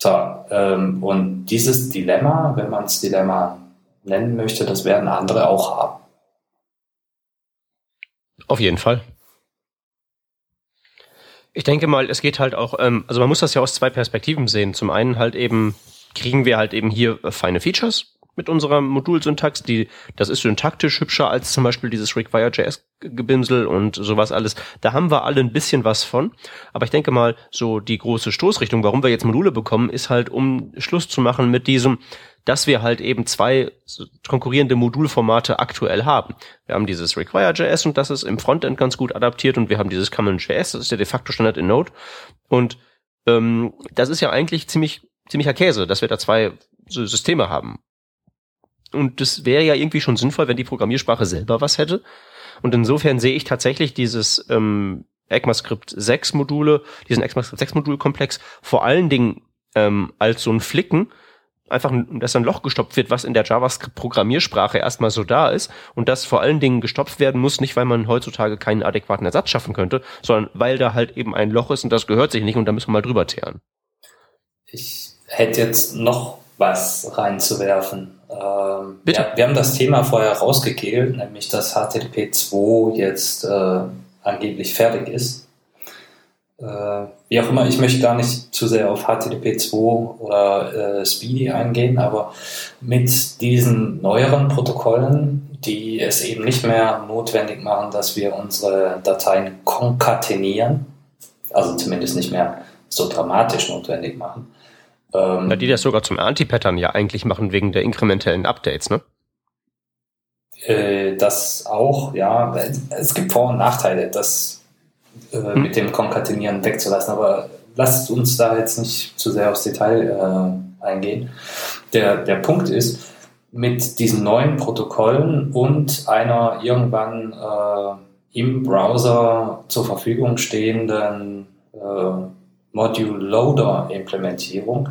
So, ähm, und dieses Dilemma, wenn man es Dilemma nennen möchte, das werden andere auch haben. Auf jeden Fall. Ich denke mal, es geht halt auch, ähm, also man muss das ja aus zwei Perspektiven sehen. Zum einen halt eben, kriegen wir halt eben hier feine Features, mit unserer Modulsyntax. Die, das ist syntaktisch hübscher als zum Beispiel dieses Require.js-Gebimsel und sowas alles. Da haben wir alle ein bisschen was von. Aber ich denke mal, so die große Stoßrichtung, warum wir jetzt Module bekommen, ist halt, um Schluss zu machen mit diesem, dass wir halt eben zwei konkurrierende Modulformate aktuell haben. Wir haben dieses Require.js und das ist im Frontend ganz gut adaptiert und wir haben dieses Common.js, das ist der de facto Standard in Node. Und ähm, das ist ja eigentlich ziemlich ziemlicher Käse, dass wir da zwei Systeme haben. Und das wäre ja irgendwie schon sinnvoll, wenn die Programmiersprache selber was hätte. Und insofern sehe ich tatsächlich dieses ähm, ECMAScript 6 Module, diesen ECMAScript 6 Modulkomplex vor allen Dingen ähm, als so ein Flicken, einfach, dass ein Loch gestopft wird, was in der JavaScript-Programmiersprache erstmal so da ist und das vor allen Dingen gestopft werden muss, nicht weil man heutzutage keinen adäquaten Ersatz schaffen könnte, sondern weil da halt eben ein Loch ist und das gehört sich nicht und da müssen wir mal drüber teeren. Ich hätte jetzt noch was reinzuwerfen Ähm, Bitte? Ja, wir haben das Thema vorher rausgekegelt, nämlich dass HTTP 2 jetzt äh, angeblich fertig ist. Äh, wie auch immer, ich möchte gar nicht zu sehr auf HTTP 2 oder äh, Speedy eingehen, aber mit diesen neueren Protokollen, die es eben nicht mehr notwendig machen, dass wir unsere Dateien konkatenieren, also zumindest nicht mehr so dramatisch notwendig machen. Ähm, ja, die das sogar zum Anti-Pattern ja eigentlich machen wegen der inkrementellen Updates, ne? Äh, das auch, ja. Es gibt Vor- und Nachteile. Das äh, hm. mit dem Konkatenieren wegzulassen. Aber lasst uns da jetzt nicht zu sehr aufs Detail äh, eingehen. Der, der Punkt ist, mit diesen neuen Protokollen und einer irgendwann äh, im Browser zur Verfügung stehenden äh, Module Loader Implementierung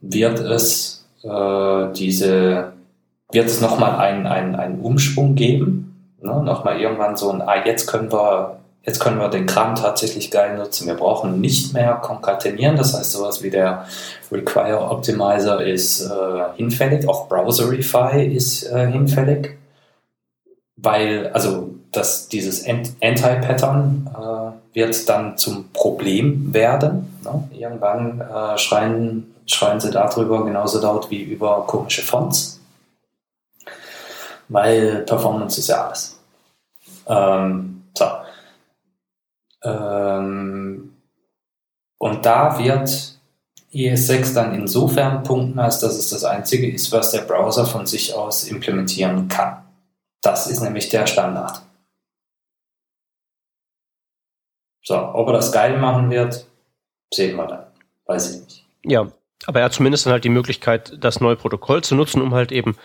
wird es äh, diese wird es nochmal einen, einen, einen Umschwung geben. Ne? Nochmal irgendwann so ein, ah, jetzt können wir Jetzt können wir den Kram tatsächlich geil nutzen. Wir brauchen nicht mehr konkatenieren, das heißt sowas wie der Require Optimizer ist äh, hinfällig, auch Browserify ist äh, hinfällig, weil also dass dieses Anti-Pattern äh, wird dann zum Problem werden. Ne? Irgendwann äh, schreien, schreien sie darüber genauso laut wie über komische Fonts, weil Performance ist ja alles. Ähm, so. Ähm, und da wird ES6 dann insofern punkten, als dass es das einzige ist, was der Browser von sich aus implementieren kann. Das ist nämlich der Standard. So, ob er das geil machen wird, sehen wir dann. Weiß ich nicht. Ja, aber er hat zumindest dann halt die Möglichkeit, das neue Protokoll zu nutzen, um halt eben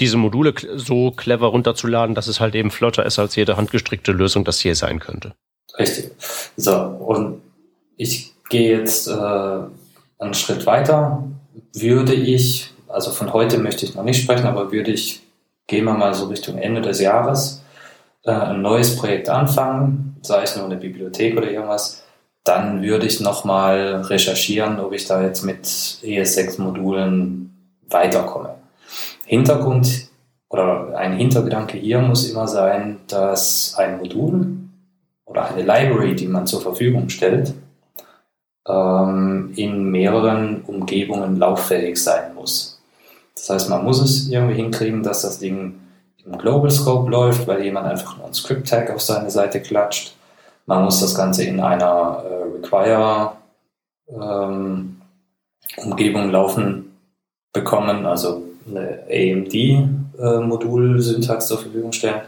diese Module so clever runterzuladen, dass es halt eben flotter ist als jede handgestrickte Lösung, das hier sein könnte. Richtig. So, und ich gehe jetzt äh, einen Schritt weiter. Würde ich, also von heute möchte ich noch nicht sprechen, aber würde ich, gehen wir mal so Richtung Ende des Jahres, äh, ein neues Projekt anfangen, sei es nur eine Bibliothek oder irgendwas, dann würde ich nochmal recherchieren, ob ich da jetzt mit ES6-Modulen weiterkomme. Hintergrund oder ein Hintergedanke hier muss immer sein, dass ein Modul oder eine Library, die man zur Verfügung stellt, ähm, in mehreren Umgebungen lauffähig sein muss. Das heißt, man muss es irgendwie hinkriegen, dass das Ding im Global Scope läuft, weil jemand einfach nur ein Script Tag auf seine Seite klatscht. Man muss das Ganze in einer äh, Require ähm, Umgebung laufen bekommen, also eine AMD-Modul-Syntax äh, zur Verfügung stellen.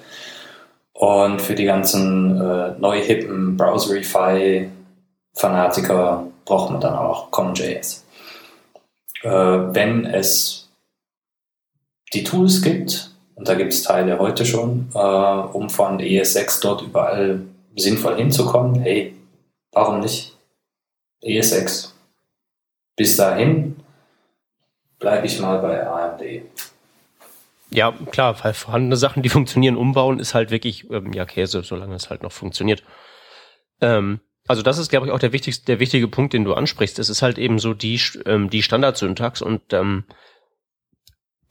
Und für die ganzen äh, neu hippen Browserify-Fanatiker braucht man dann auch CommonJS. Äh, wenn es die Tools gibt, und da gibt es Teile heute schon, äh, um von ES6 dort überall sinnvoll hinzukommen, hey, warum nicht ES6? Bis dahin bleibe ich mal bei AMD. Ja, klar, weil vorhandene Sachen, die funktionieren, umbauen, ist halt wirklich, ähm, ja, Käse, solange es halt noch funktioniert. Ähm, also das ist, glaube ich, auch der wichtigste, der wichtige Punkt, den du ansprichst. Es ist halt eben so die, ähm, die Standardsyntax und ähm,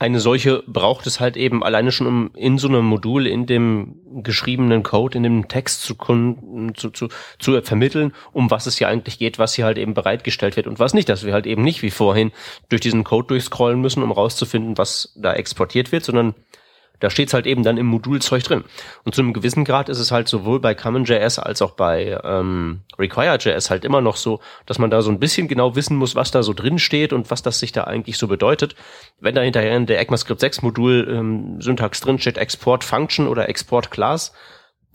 eine solche braucht es halt eben alleine schon, um in so einem Modul, in dem geschriebenen Code, in dem Text zu, zu, zu, zu vermitteln, um was es hier eigentlich geht, was hier halt eben bereitgestellt wird und was nicht, dass wir halt eben nicht wie vorhin durch diesen Code durchscrollen müssen, um rauszufinden, was da exportiert wird, sondern da steht's halt eben dann im Modulzeug drin. Und zu einem gewissen Grad ist es halt sowohl bei CommonJS als auch bei ähm, Require.js halt immer noch so, dass man da so ein bisschen genau wissen muss, was da so drin steht und was das sich da eigentlich so bedeutet. Wenn da hinterher in der ECMAScript 6 Modul ähm, Syntax drin steht, Export Function oder Export Class,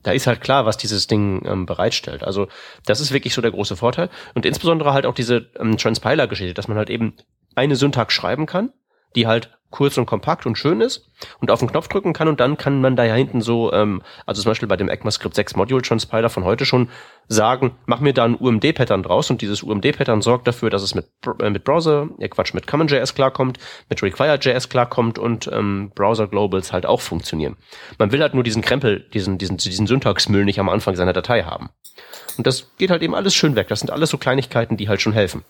da ist halt klar, was dieses Ding ähm, bereitstellt. Also das ist wirklich so der große Vorteil. Und insbesondere halt auch diese ähm, Transpiler-Geschichte, dass man halt eben eine Syntax schreiben kann, die halt kurz und kompakt und schön ist und auf den Knopf drücken kann und dann kann man da ja hinten so, ähm, also zum Beispiel bei dem ECMAScript 6 Module Transpiler von heute schon sagen, mach mir da ein UMD-Pattern draus und dieses UMD-Pattern sorgt dafür, dass es mit, äh, mit Browser, ja Quatsch, mit CommonJS klarkommt, mit Require.js klarkommt und ähm, Browser Globals halt auch funktionieren. Man will halt nur diesen Krempel, diesen, diesen, diesen Syntaxmüll nicht am Anfang seiner Datei haben. Und das geht halt eben alles schön weg. Das sind alles so Kleinigkeiten, die halt schon helfen.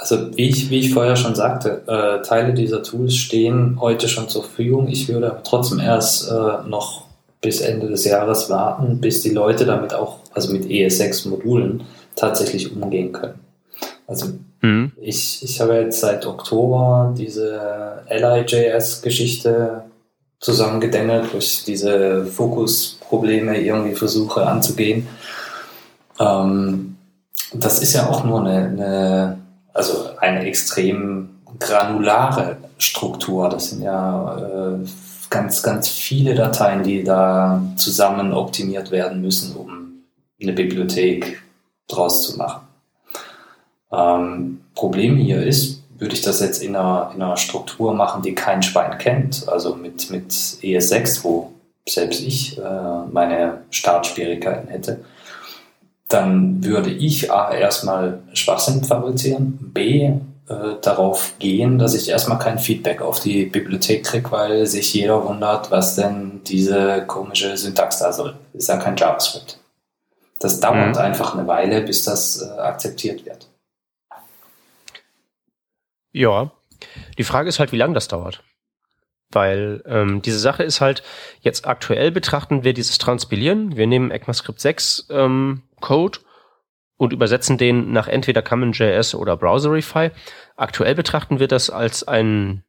Also wie ich, wie ich vorher schon sagte, äh, Teile dieser Tools stehen heute schon zur Verfügung. Ich würde aber trotzdem erst äh, noch bis Ende des Jahres warten, bis die Leute damit auch, also mit ES6-Modulen, tatsächlich umgehen können. Also mhm. ich, ich habe jetzt seit Oktober diese LIJS-Geschichte zusammengedengelt, wo ich diese Fokusprobleme irgendwie versuche anzugehen. Ähm, das ist ja auch nur eine, eine, also eine extrem granulare Struktur. Das sind ja äh, ganz, ganz viele Dateien, die da zusammen optimiert werden müssen, um eine Bibliothek draus zu machen. Ähm, Problem hier ist, würde ich das jetzt in einer, in einer Struktur machen, die kein Schwein kennt, also mit, mit ES6, wo selbst ich äh, meine Startschwierigkeiten hätte, dann würde ich A erstmal Schwachsinn fabrizieren, B äh, darauf gehen, dass ich erstmal kein Feedback auf die Bibliothek kriege, weil sich jeder wundert, was denn diese komische Syntax da soll. Ist ja kein JavaScript. Das dauert mhm. einfach eine Weile, bis das äh, akzeptiert wird. Ja, die Frage ist halt, wie lange das dauert. Weil ähm, diese Sache ist halt, jetzt aktuell betrachten wir dieses Transpilieren. Wir nehmen ECMAScript 6 ähm, Code und übersetzen den nach entweder CommonJS oder Browserify. Aktuell betrachten wir das als ein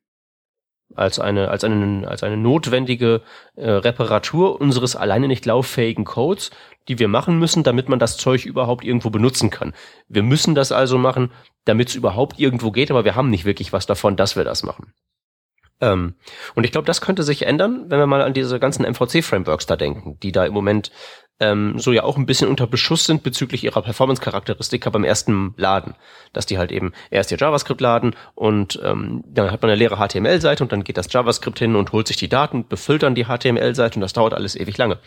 als eine als eine als eine notwendige äh, Reparatur unseres alleine nicht lauffähigen Codes, die wir machen müssen, damit man das Zeug überhaupt irgendwo benutzen kann. Wir müssen das also machen, damit es überhaupt irgendwo geht, aber wir haben nicht wirklich was davon, dass wir das machen. Ähm, und ich glaube, das könnte sich ändern, wenn wir mal an diese ganzen MVC-Frameworks da denken, die da im Moment ähm, so ja auch ein bisschen unter Beschuss sind bezüglich ihrer Performance-Charakteristika beim ersten Laden. Dass die halt eben erst ihr JavaScript laden und ähm, dann hat man eine leere HTML-Seite und dann geht das JavaScript hin und holt sich die Daten, befüllt dann die HTML-Seite und das dauert alles ewig lange.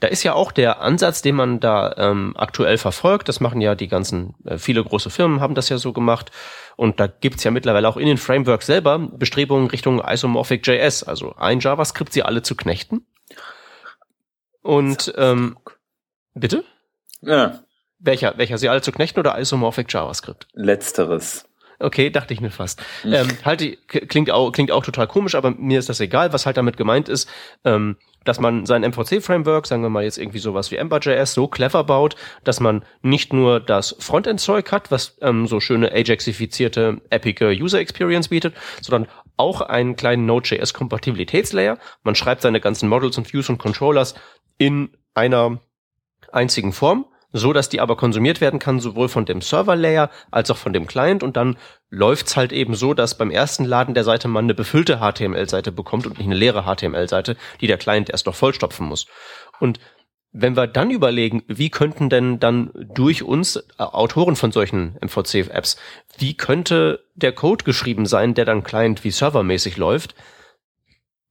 Da ist ja auch der Ansatz, den man da ähm, aktuell verfolgt, das machen ja die ganzen, äh, viele große Firmen haben das ja so gemacht, und da gibt's ja mittlerweile auch in den Frameworks selber Bestrebungen Richtung Isomorphic JS, also ein JavaScript sie alle zu knechten und ähm, bitte? Ja. Welcher? Welcher? Sie alle zu knechten oder Isomorphic JavaScript? Letzteres. Okay, dachte ich mir fast. Mhm. Ähm, halt, klingt auch, klingt auch total komisch, aber mir ist das egal. Was halt damit gemeint ist, ähm, dass man sein MVC-Framework, sagen wir mal jetzt irgendwie sowas wie Ember.js, so clever baut, dass man nicht nur das Frontend-Zeug hat, was ähm, so schöne Ajaxifizierte, epicke User Experience bietet, sondern auch einen kleinen Node.js-Kompatibilitätslayer. Man schreibt seine ganzen Models und Views und Controllers in einer einzigen Form, so dass die aber konsumiert werden kann, sowohl von dem Server-Layer als auch von dem Client und dann läuft's halt eben so, dass beim ersten Laden der Seite man eine befüllte HTML-Seite bekommt und nicht eine leere HTML-Seite, die der Client erst noch vollstopfen muss. Und wenn wir dann überlegen, wie könnten denn dann durch uns äh, Autoren von solchen MVC-Apps, wie könnte der Code geschrieben sein, der dann Client wie servermäßig läuft,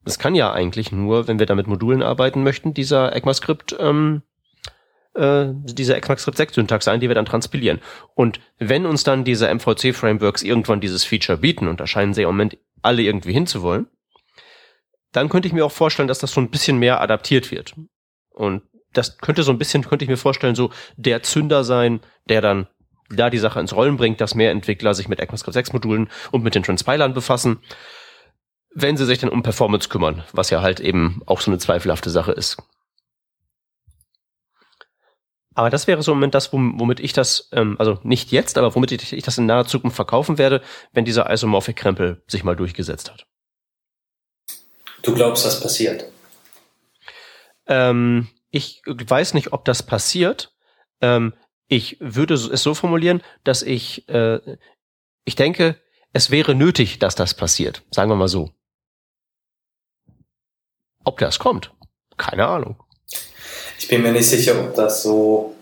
es kann ja eigentlich nur, wenn wir da mit Modulen arbeiten möchten, dieser ECMAScript, ähm, äh, diese ECMAScript 6 Syntax sein, die wir dann transpilieren. Und wenn uns dann diese MVC-Frameworks irgendwann dieses Feature bieten, und da scheinen sie im Moment alle irgendwie hinzuwollen, dann könnte ich mir auch vorstellen, dass das so ein bisschen mehr adaptiert wird. Und das könnte so ein bisschen, könnte ich mir vorstellen, so der Zünder sein, der dann da die Sache ins Rollen bringt, dass mehr Entwickler sich mit ECMAScript 6 Modulen und mit den Transpilern befassen wenn sie sich dann um Performance kümmern, was ja halt eben auch so eine zweifelhafte Sache ist. Aber das wäre so im Moment das, womit ich das, ähm, also nicht jetzt, aber womit ich, ich das in naher Zukunft verkaufen werde, wenn dieser Isomorphic-Krempel sich mal durchgesetzt hat. Du glaubst, das passiert? Ähm, ich weiß nicht, ob das passiert. Ähm, ich würde es so formulieren, dass ich, äh, ich denke, es wäre nötig, dass das passiert. Sagen wir mal so. Ob das kommt, keine Ahnung. Ich bin mir nicht sicher, ob das so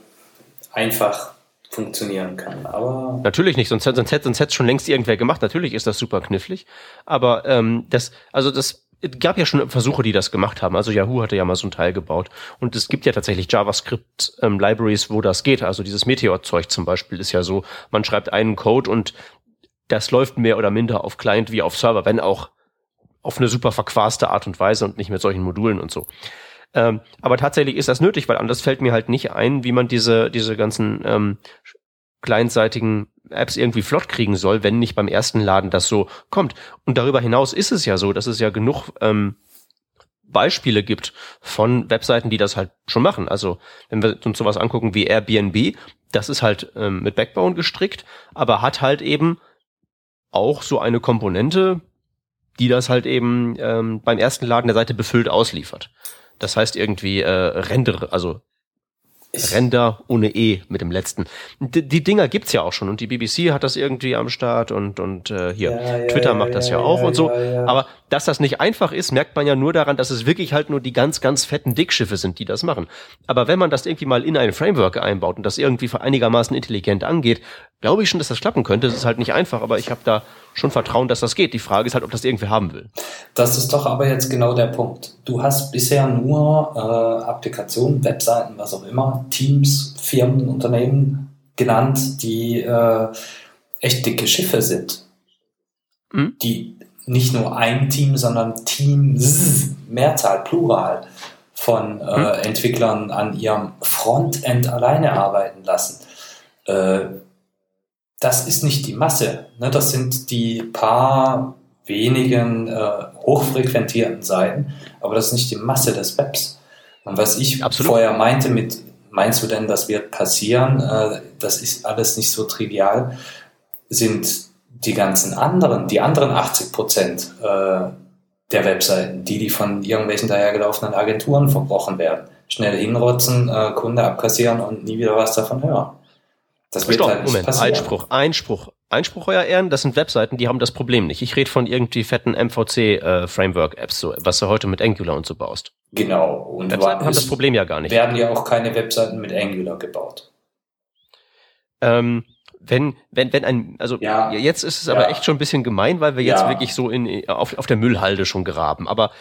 einfach funktionieren kann. Aber natürlich nicht, sonst, sonst hätte sonst hätte schon längst irgendwer gemacht. Natürlich ist das super knifflig, aber ähm, das, also das gab ja schon Versuche, die das gemacht haben. Also Yahoo hatte ja mal so ein Teil gebaut und es gibt ja tatsächlich JavaScript ähm, wo das geht. Also dieses Meteor-Zeug zum Beispiel ist ja so, man schreibt einen Code und das läuft mehr oder minder auf Client wie auf Server, wenn auch auf eine super verquaste Art und Weise und nicht mit solchen Modulen und so. Ähm, aber tatsächlich ist das nötig, weil anders fällt mir halt nicht ein, wie man diese, diese ganzen ähm, clientseitigen Apps irgendwie flott kriegen soll, wenn nicht beim ersten Laden das so kommt. Und darüber hinaus ist es ja so, dass es ja genug ähm, Beispiele gibt von Webseiten, die das halt schon machen. Also wenn wir uns sowas angucken wie Airbnb, das ist halt ähm, mit Backbone gestrickt, aber hat halt eben auch so eine Komponente, die das halt eben ähm, beim ersten Laden der Seite befüllt ausliefert. Das heißt irgendwie äh, Render, also Render ohne E mit dem letzten. Die, die Dinger gibt's ja auch schon und die BBC hat das irgendwie am Start und und äh, hier ja, ja, Twitter ja, macht das ja, auch und so. Aber dass das nicht einfach ist, merkt man ja nur daran, dass es wirklich halt nur die ganz ganz fetten Dickschiffe sind, die das machen. Aber wenn man das irgendwie mal in ein Framework einbaut und das irgendwie einigermaßen intelligent angeht, glaube ich schon, dass das klappen könnte. Es ist halt nicht einfach, aber ich habe da schon Vertrauen, dass das geht. Die Frage ist halt, ob das irgendwer haben will. Das ist doch aber jetzt genau der Punkt. Du hast bisher nur äh, Applikationen, Webseiten, was auch immer, Teams, Firmen, Unternehmen genannt, die äh, echt dicke Schiffe sind. Mhm. Die nicht nur ein Team, sondern Teams, Mehrzahl, Plural von äh, mhm. Entwicklern an ihrem Frontend alleine arbeiten lassen. Äh, das ist nicht die Masse. Ne? Das sind die paar wenigen äh, hochfrequentierten Seiten, aber das ist nicht die Masse des Webs. Und was ich Absolut. vorher meinte mit, meinst du denn, das wird passieren? Äh, das ist alles nicht so trivial, sind die ganzen anderen, die anderen 80 Prozent äh, der Webseiten, die, die von irgendwelchen dahergelaufenen Agenturen verbrochen werden. Schnell hinrotzen, äh, Kunde abkassieren und nie wieder was davon hören. Das wird Stopp, halt Moment, passieren. Einspruch, Einspruch. Einspruch, euer Ehren, das sind Webseiten, die haben das Problem nicht. Ich rede von irgendwie fetten MVC-Framework-Apps, äh, so, was du heute mit Angular und so baust. Genau. Und Webseiten haben das Problem ja gar nicht. Werden ja auch keine Webseiten mit Angular gebaut. Ähm, wenn, wenn, wenn ein, also ja, jetzt ist es ja. aber echt schon ein bisschen gemein, weil wir jetzt ja. wirklich so in, auf, auf der Müllhalde schon graben. Aber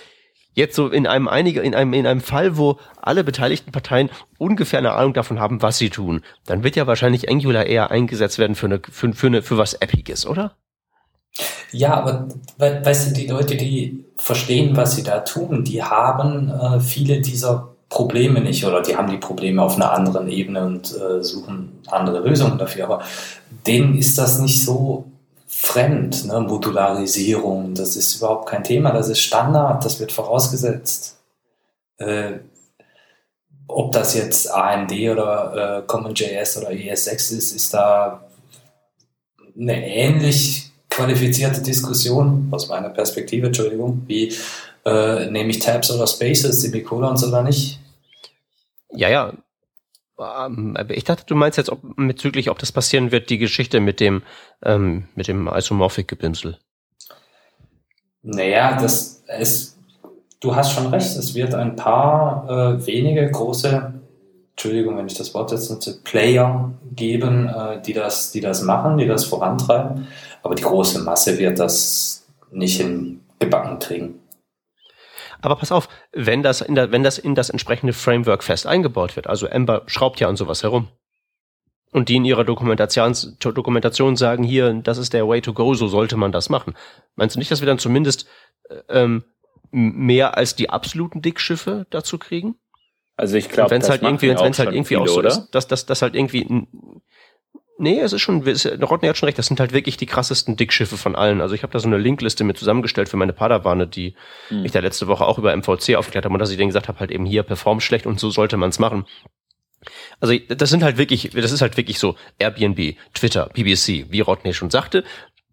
jetzt so in einem einige, in einem, in einem Fall, wo alle beteiligten Parteien ungefähr eine Ahnung davon haben, was sie tun, dann wird ja wahrscheinlich Angular eher eingesetzt werden für eine, für, für eine, für was Epiges, oder? Ja, aber we weißt du, die Leute, die verstehen, was sie da tun, die haben äh, viele dieser Probleme nicht oder die haben die Probleme auf einer anderen Ebene und äh, suchen andere Lösungen dafür. Aber denen ist das nicht so fremd. Ne? Modularisierung, das ist überhaupt kein Thema, das ist Standard, das wird vorausgesetzt. Äh, ob das jetzt AMD oder äh, CommonJS oder ES6 ist, ist da eine ähnlich qualifizierte Diskussion, aus meiner Perspektive, Entschuldigung, wie äh, nehme ich Tabs oder Spaces, Semikolons oder nicht? Ja, ja, ähm, ich dachte, du meinst jetzt ob, bezüglich, ob das passieren wird, die Geschichte mit dem, ähm, mit dem Isomorphic-Gepinsel. Naja, das ist, du hast schon recht, es wird ein paar äh, wenige große, Entschuldigung, wenn ich das Wort jetzt nutze, Player geben, äh, die das, die das machen, die das vorantreiben. Aber die große Masse wird das nicht in gebacken kriegen. Aber pass auf, wenn das in, der, wenn das in das entsprechende Framework fest eingebaut wird, also Ember schraubt ja an sowas herum. Und die in ihrer Dokumentation, Dokumentation sagen, hier, das ist der Way to go, so sollte man das machen. Meinst du nicht, dass wir dann zumindest äh, ähm, mehr als die absoluten Dickschiffe dazu kriegen? Also ich glaube, wenn es halt irgendwie, wenn es halt irgendwie auch so oder? ist, dass das halt irgendwie Nee, es ist schon, Rodney hat schon recht, das sind halt wirklich die krassesten Dicksschiffe von allen. Also ich habe da so eine Linkliste mit zusammengestellt für meine Padawane, die mhm. ich da letzte Woche auch über MVC aufgeklärt habe und dass ich denen gesagt habe, halt eben hier performt schlecht und so sollte man es machen. Also das sind halt wirklich, das ist halt wirklich so Airbnb, Twitter, BBC, wie Rodney schon sagte.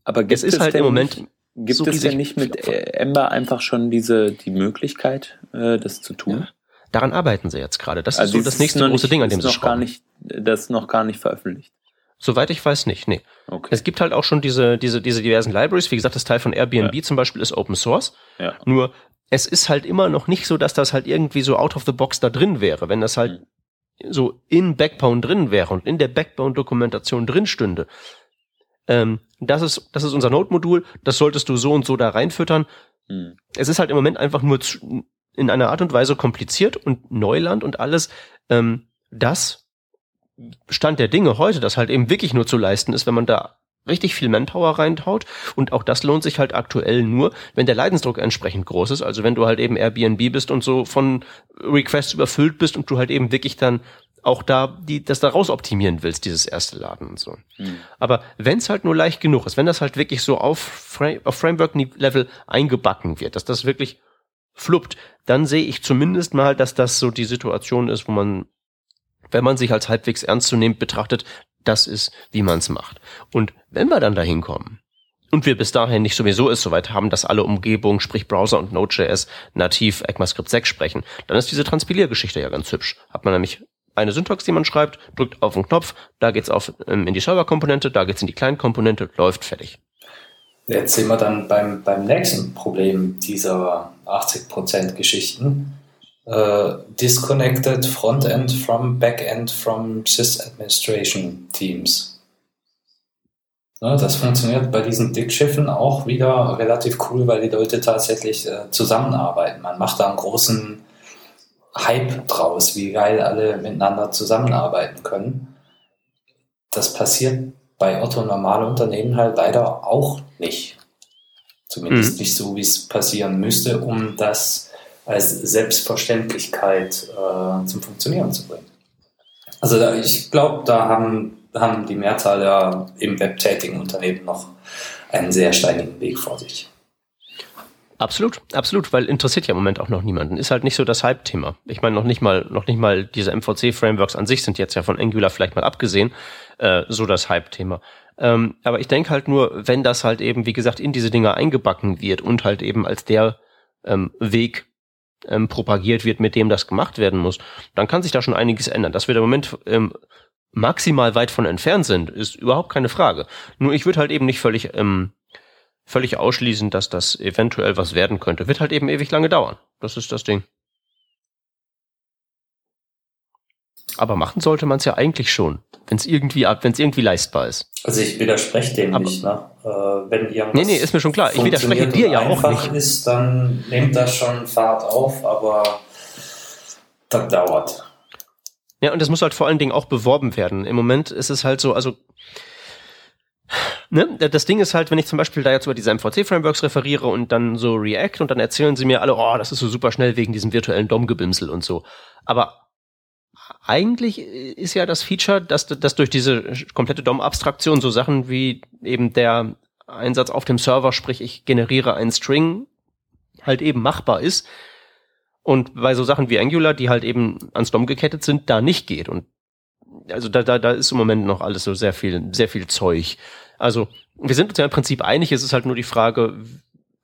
Aber es ist halt im Moment. Gibt so es denn nicht mit Ember einfach schon diese die Möglichkeit, äh, das zu tun? Ja. Daran arbeiten sie jetzt gerade. Das also ist so das nächste große nicht, Ding, an dem sie schrauben. Gar nicht, das ist noch gar nicht veröffentlicht. Soweit ich weiß nicht, nee. Okay. Es gibt halt auch schon diese, diese, diese diversen Libraries. Wie gesagt, das Teil von Airbnb ja. zum Beispiel ist Open Source. Ja. Nur, es ist halt immer noch nicht so, dass das halt irgendwie so out of the box da drin wäre. Wenn das halt mhm. so in Backbone drin wäre und in der Backbone-Dokumentation drin stünde. Ähm, das ist, das ist unser Node-Modul. Das solltest du so und so da reinfüttern. Mhm. Es ist halt im Moment einfach nur zu, in einer Art und Weise kompliziert und Neuland und alles. Ähm, das Stand der Dinge heute, das halt eben wirklich nur zu leisten ist, wenn man da richtig viel Manpower reintaut. Und auch das lohnt sich halt aktuell nur, wenn der Leidensdruck entsprechend groß ist. Also wenn du halt eben Airbnb bist und so von Requests überfüllt bist und du halt eben wirklich dann auch da die das da raus optimieren willst, dieses erste Laden und so. Mhm. Aber wenn es halt nur leicht genug ist, wenn das halt wirklich so auf, Frame, auf Framework-Level eingebacken wird, dass das wirklich fluppt, dann sehe ich zumindest mal, dass das so die Situation ist, wo man, wenn man sich als halbwegs ernstzunehmend betrachtet, das ist, wie man es macht. Und wenn wir dann dahin kommen, und wir bis dahin nicht sowieso es soweit haben, dass alle Umgebungen, sprich Browser und Node.js nativ ECMAScript 6 sprechen, dann ist diese Transpiliergeschichte ja ganz hübsch. Hat man nämlich eine Syntax, die man schreibt, drückt auf den Knopf, da geht's auf ähm, in die Serverkomponente, da geht's in die Client-Komponente, läuft fertig. Jetzt sind wir dann beim, beim nächsten Problem dieser 80% Geschichten. Uh, disconnected Frontend from Backend from Sysadministration Teams. Ja, das funktioniert bei diesen Dickschiffen auch wieder relativ cool, weil die Leute tatsächlich äh, zusammenarbeiten. Man macht da einen großen Hype draus, wie geil alle miteinander zusammenarbeiten können. Das passiert bei Otto normale Unternehmen halt leider auch nicht. Zumindest mhm. nicht so, wie es passieren müsste, um das als Selbstverständlichkeit äh, zum Funktionieren zu bringen. Also da, ich glaube, da haben, haben die Mehrzahl der im Web tätigen Unternehmen noch einen sehr steinigen Weg vor sich. Absolut, absolut, weil interessiert ja im Moment auch noch niemanden. Ist halt nicht so das Hype-Thema. Ich meine, noch nicht mal, noch nicht mal diese MVC-Frameworks an sich sind jetzt ja von Angular vielleicht mal abgesehen, äh, so das Hype-Thema. Ähm, aber ich denke halt nur, wenn das halt eben, wie gesagt, in diese Dinger eingebacken wird und halt eben als der ähm, Weg ähm, propagiert wird, mit dem das gemacht werden muss, dann kann sich da schon einiges ändern. Dass wir im Moment ähm, maximal weit von entfernt sind, ist überhaupt keine Frage. Nur ich würde halt eben nicht völlig ähm, völlig ausschließen, dass das eventuell was werden könnte. Wird halt eben ewig lange dauern. Das ist das Ding. Aber machen sollte man es ja eigentlich schon, wenn es irgendwie, wenn es irgendwie leistbar ist. Also ich widerspreche dem Aber, nicht. Ne? Äh, wenn irgendwas nee, nee, ist mir schon klar. Ich widerspreche dir ja auch nicht. ist, dann nimmt das schon Fahrt auf, aber das dauert. Ja, und das muss halt vor allen Dingen auch beworben werden. Im Moment ist es halt so, also ne, das Ding ist halt, wenn ich zum Beispiel da jetzt über diese MVC-Frameworks referiere und dann so React und dann erzählen sie mir alle, oh, das ist so super schnell wegen diesem virtuellen DOM-Gebimsel und so. Aber eigentlich ist ja das Feature, dass, dass durch diese komplette DOM-Abstraktion so Sachen wie eben der Einsatz auf dem Server, sprich ich generiere einen String, halt eben machbar ist. Und bei so Sachen wie Angular, die halt eben ans DOM gekettet sind, da nicht geht. Und also da, da, da ist im Moment noch alles so sehr viel, sehr viel Zeug. Also wir sind uns ja im Prinzip einig, es ist halt nur die Frage,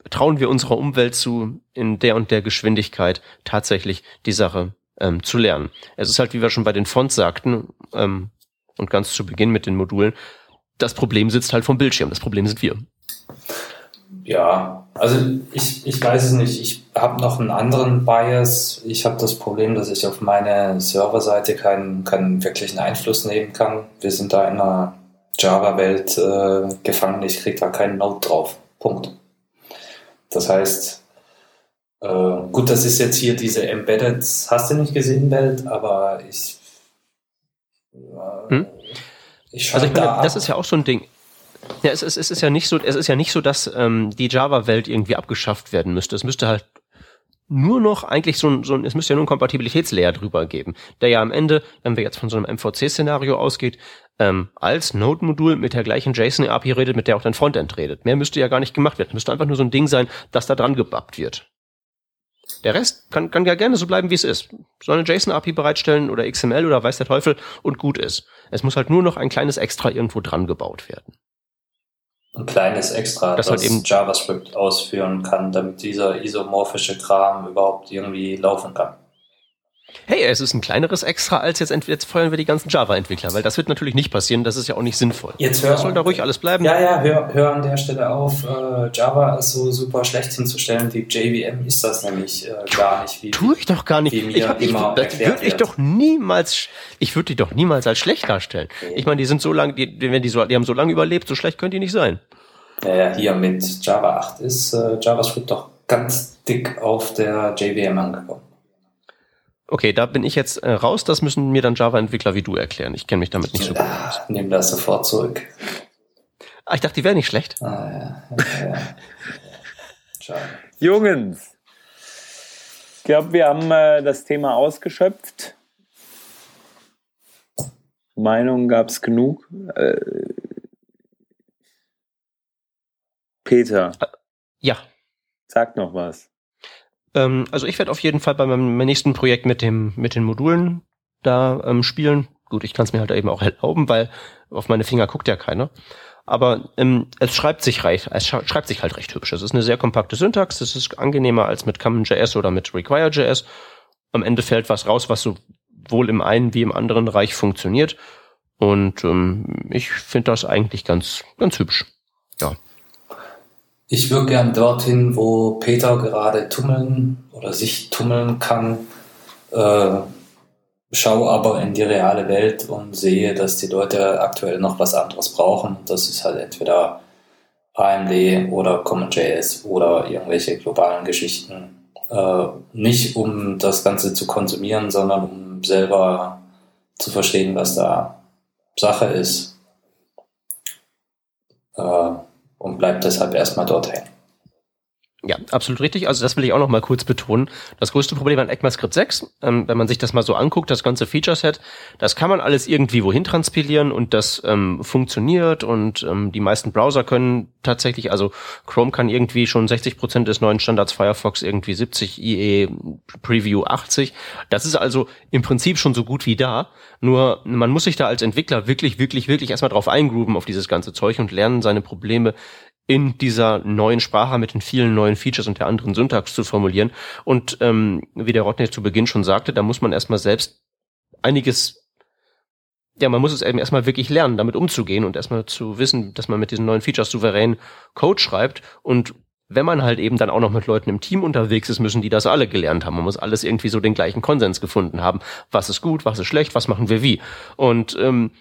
trauen wir unserer Umwelt zu, in der und der Geschwindigkeit tatsächlich die Sache ähm, zu lernen. Es ist halt, wie wir schon bei den Fonts sagten, ähm, und ganz zu Beginn mit den Modulen, das Problem sitzt halt vom Bildschirm, das Problem sind wir. Ja, also ich, ich weiß es nicht. Ich habe noch einen anderen Bias. Ich habe das Problem, dass ich auf meine Serverseite keinen, keinen wirklichen Einfluss nehmen kann. Wir sind da in einer Java-Welt äh, gefangen. Ich kriege da keinen Node drauf. Punkt. Das heißt, äh, gut, das ist jetzt hier diese Embedded, hast du nicht gesehen, Welt, aber ich. Äh, hm? ich also ich meine, das ist ja auch so ein Ding. Ja, es ist, es ist ja nicht so, es ist ja nicht so, dass ähm, die Java-Welt irgendwie abgeschafft werden müsste. Es müsste halt nur noch eigentlich so ein, so ein, es müsste ja nur ein Kompatibilitätslayer drüber geben, der ja am Ende, wenn wir jetzt von so einem MVC-Szenario ausgeht, ähm, als Node-Modul mit der gleichen JSON-API redet, mit der auch dein Frontend redet. Mehr müsste ja gar nicht gemacht werden. Müsste einfach nur so ein Ding sein, das da dran gebappt wird. Der Rest kann, kann ja gerne so bleiben, wie es ist. Soll eine JSON-API bereitstellen oder XML oder weiß der Teufel und gut ist. Es muss halt nur noch ein kleines Extra irgendwo dran gebaut werden ein kleines Extra, das, das halt eben JavaScript ausführen kann, damit dieser isomorphische Kram überhaupt irgendwie laufen kann. Hey, es ist ein kleineres Extra als jetzt, jetzt feuern wir die ganzen Java-Entwickler, weil das wird natürlich nicht passieren, das ist ja auch nicht sinnvoll. Jetzt hör, das soll da ruhig alles bleiben. Ja, ja, hör, hör an der Stelle auf, äh, Java ist so super schlecht hinzustellen, die JVM ist das nämlich äh, gar nicht. Wie, Tue ich doch gar nicht. ich hab, ich, das würde ich doch niemals, ich würde die doch niemals als schlecht darstellen. Okay. Ich meine, die sind so lange, die, wenn die so, die haben so lange überlebt, so schlecht können die nicht sein. Naja, hier mit Java 8 ist äh, JavaScript doch ganz dick auf der JVM angekommen. Okay, da bin ich jetzt äh, raus. Das müssen mir dann Java-Entwickler wie du erklären. Ich kenne mich damit nicht so gut aus. Nimm das sofort zurück. Ah, ich dachte, die wäre nicht schlecht. Ah, ja. ja, ja. Jungens, ich glaube, wir haben äh, das Thema ausgeschöpft. Meinungen gab es genug. Äh, Peter. Ja. Sag noch was. Ähm, also ich werde auf jeden Fall bei meinem nächsten Projekt mit dem mit den Modulen da ähm, spielen. Gut, ich kann es mir halt eben auch erlauben, weil auf meine Finger guckt ja keiner. Aber ähm, es schreibt sich recht, es schreibt sich halt recht hübsch. Es ist eine sehr kompakte Syntax, es ist angenehmer als mit Common.js oder mit Require.js. Am Ende fällt was raus, was sowohl im einen wie im anderen Reich funktioniert. Und ähm, ich finde das eigentlich ganz, ganz hübsch. Ja. Ich würde gern dorthin, wo Peter gerade tummeln oder sich tummeln kann. Äh, schau aber in die reale Welt und sehe, dass die Leute aktuell noch was anderes brauchen. Das ist halt entweder AMD oder CommonJS oder irgendwelche globalen Geschichten. Äh, nicht um das Ganze zu konsumieren, sondern um selber zu verstehen, was da Sache ist. Äh, und bleibt deshalb erstmal dort hängen. Ja, absolut richtig. Also das will ich auch noch mal kurz betonen. Das größte Problem an ECMAScript 6, ähm, wenn man sich das mal so anguckt, das ganze Feature-Set, das kann man alles irgendwie wohin transpilieren und das ähm, funktioniert und ähm, die meisten Browser können tatsächlich, also Chrome kann irgendwie schon 60 Prozent des neuen Standards, Firefox irgendwie 70, IE Preview 80. Das ist also im Prinzip schon so gut wie da. Nur man muss sich da als Entwickler wirklich, wirklich, wirklich erstmal drauf eingrooven auf dieses ganze Zeug und lernen, seine Probleme in dieser neuen Sprache mit den vielen neuen Features und der anderen Syntax zu formulieren. Und ähm, wie der Rodney zu Beginn schon sagte, da muss man erstmal selbst einiges, ja, man muss es eben erstmal wirklich lernen, damit umzugehen und erstmal zu wissen, dass man mit diesen neuen Features souverän Code schreibt. Und wenn man halt eben dann auch noch mit Leuten im Team unterwegs ist, müssen die das alle gelernt haben. Man muss alles irgendwie so den gleichen Konsens gefunden haben. Was ist gut, was ist schlecht, was machen wir wie. Und ähm,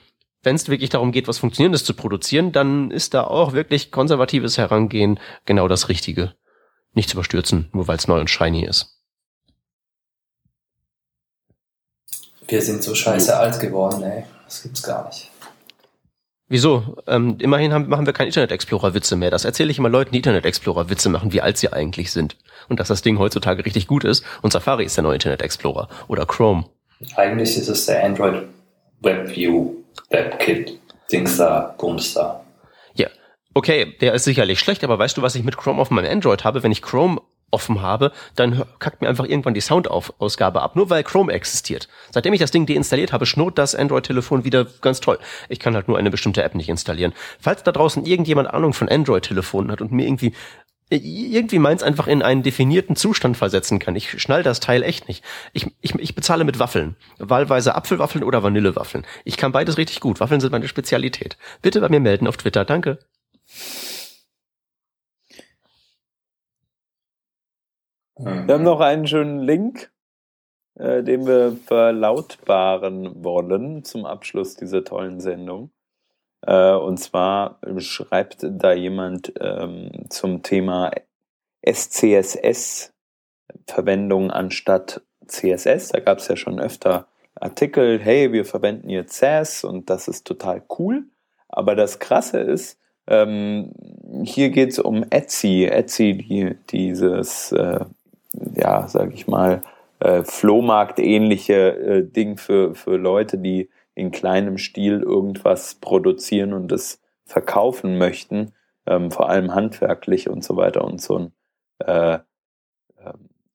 wenn es wirklich darum geht, was Funktionierendes zu produzieren, dann ist da auch wirklich konservatives Herangehen genau das Richtige. Nicht zu überstürzen, nur weil es neu und shiny ist. Wir sind so scheiße alt geworden, ey. Das gibt's gar nicht. Wieso? Ähm, immerhin haben, machen wir keine Internet Explorer Witze mehr. Das erzähle ich immer Leuten, die Internet Explorer Witze machen, wie alt sie eigentlich sind. Und dass das Ding heutzutage richtig gut ist. Und Safari ist der neue Internet Explorer. Oder Chrome. Eigentlich ist es der Android WebView WebKit, Dings da. Ja, okay, der ist sicherlich schlecht, aber weißt du, was ich mit Chrome auf meinem Android habe? Wenn ich Chrome offen habe, dann kackt mir einfach irgendwann die Soundausgabe ab, nur weil Chrome existiert. Seitdem ich das Ding deinstalliert habe, schnurrt das Android-Telefon wieder ganz toll. Ich kann halt nur eine bestimmte App nicht installieren. Falls da draußen irgendjemand Ahnung von Android-Telefonen hat und mir irgendwie irgendwie meins einfach in einen definierten Zustand versetzen kann. Ich schnall das Teil echt nicht. Ich, ich, ich bezahle mit Waffeln. Wahlweise Apfelwaffeln oder Vanillewaffeln. Ich kann beides richtig gut. Waffeln sind meine Spezialität. Bitte bei mir melden auf Twitter. Danke. Wir haben noch einen schönen Link, äh, den wir verlautbaren wollen zum Abschluss dieser tollen Sendung. Äh, und zwar schreibt da jemand ähm, zum Thema SCSS-Verwendung anstatt CSS. Da gab es ja schon öfter Artikel, hey, wir verwenden jetzt SAS und das ist total cool. Aber das Krasse ist, ähm, hier geht es um Etsy. Etsy, die, dieses, äh, ja, sag ich mal, äh, Flohmarkt-ähnliche äh, Ding für, für Leute, die in kleinem Stil irgendwas produzieren und es verkaufen möchten, ähm, vor allem handwerklich und so weiter und so äh, äh,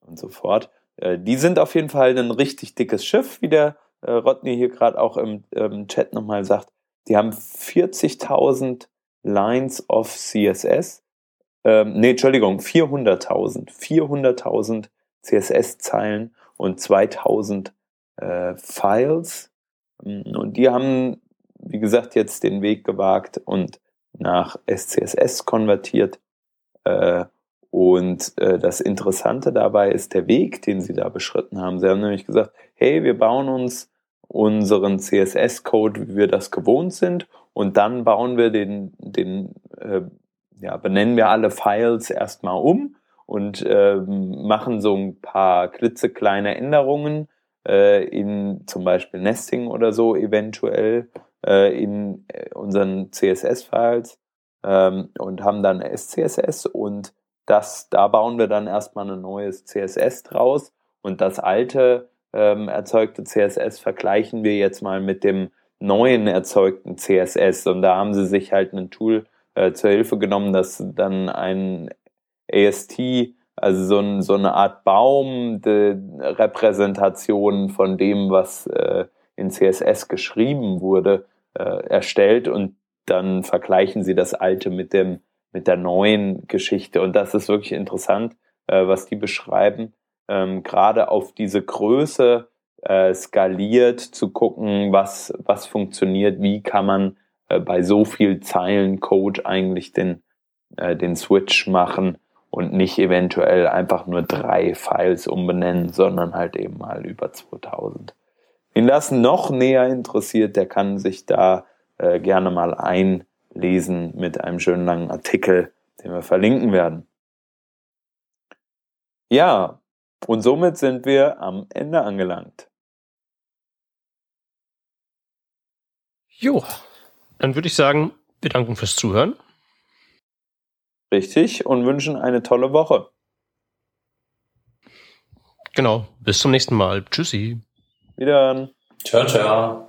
und so fort. Äh, die sind auf jeden Fall ein richtig dickes Schiff, wie der äh, Rodney hier gerade auch im ähm, Chat nochmal sagt. Die haben 40.000 Lines of CSS. Ähm, nee, Entschuldigung, 400.000. 400.000 CSS-Zeilen und 2000 äh, Files und die haben, wie gesagt, jetzt den Weg gewagt und nach SCSS konvertiert. Äh, und äh, das Interessante dabei ist der Weg, den sie da beschritten haben. Sie haben nämlich gesagt, hey, wir bauen uns unseren CSS-Code, wie wir das gewohnt sind, und dann bauen wir den, den äh, ja, benennen wir alle Files erstmal um und äh, machen so ein paar klitzekleine Änderungen äh, in zum Beispiel Nesting oder so eventuell äh, in äh, unseren CSS-Files ähm, und haben dann SCSS und das, da bauen wir dann erstmal ein neues CSS draus und das alte ähm, erzeugte CSS vergleichen wir jetzt mal mit dem neuen erzeugten CSS. Und da haben sie sich halt ein Tool äh, zur Hilfe genommen, das dann ein AST, also so, ein, so eine Art Baumrepräsentation von dem, was äh, in CSS geschrieben wurde, äh, erstellt. Und dann vergleichen sie das alte mit dem mit der neuen Geschichte. Und das ist wirklich interessant, äh, was die beschreiben. Ähm, Gerade auf diese Größe äh, skaliert zu gucken, was was funktioniert, wie kann man äh, bei so viel Zeilen Code eigentlich den äh, den Switch machen und nicht eventuell einfach nur drei Files umbenennen, sondern halt eben mal über 2000. Wen das noch näher interessiert, der kann sich da äh, gerne mal einlesen mit einem schönen langen Artikel, den wir verlinken werden. Ja, und somit sind wir am Ende angelangt. Jo, dann würde ich sagen, wir danken fürs Zuhören. Richtig, und wünschen eine tolle Woche. Genau, bis zum nächsten Mal. Tschüssi. Wieder. Ciao, ciao.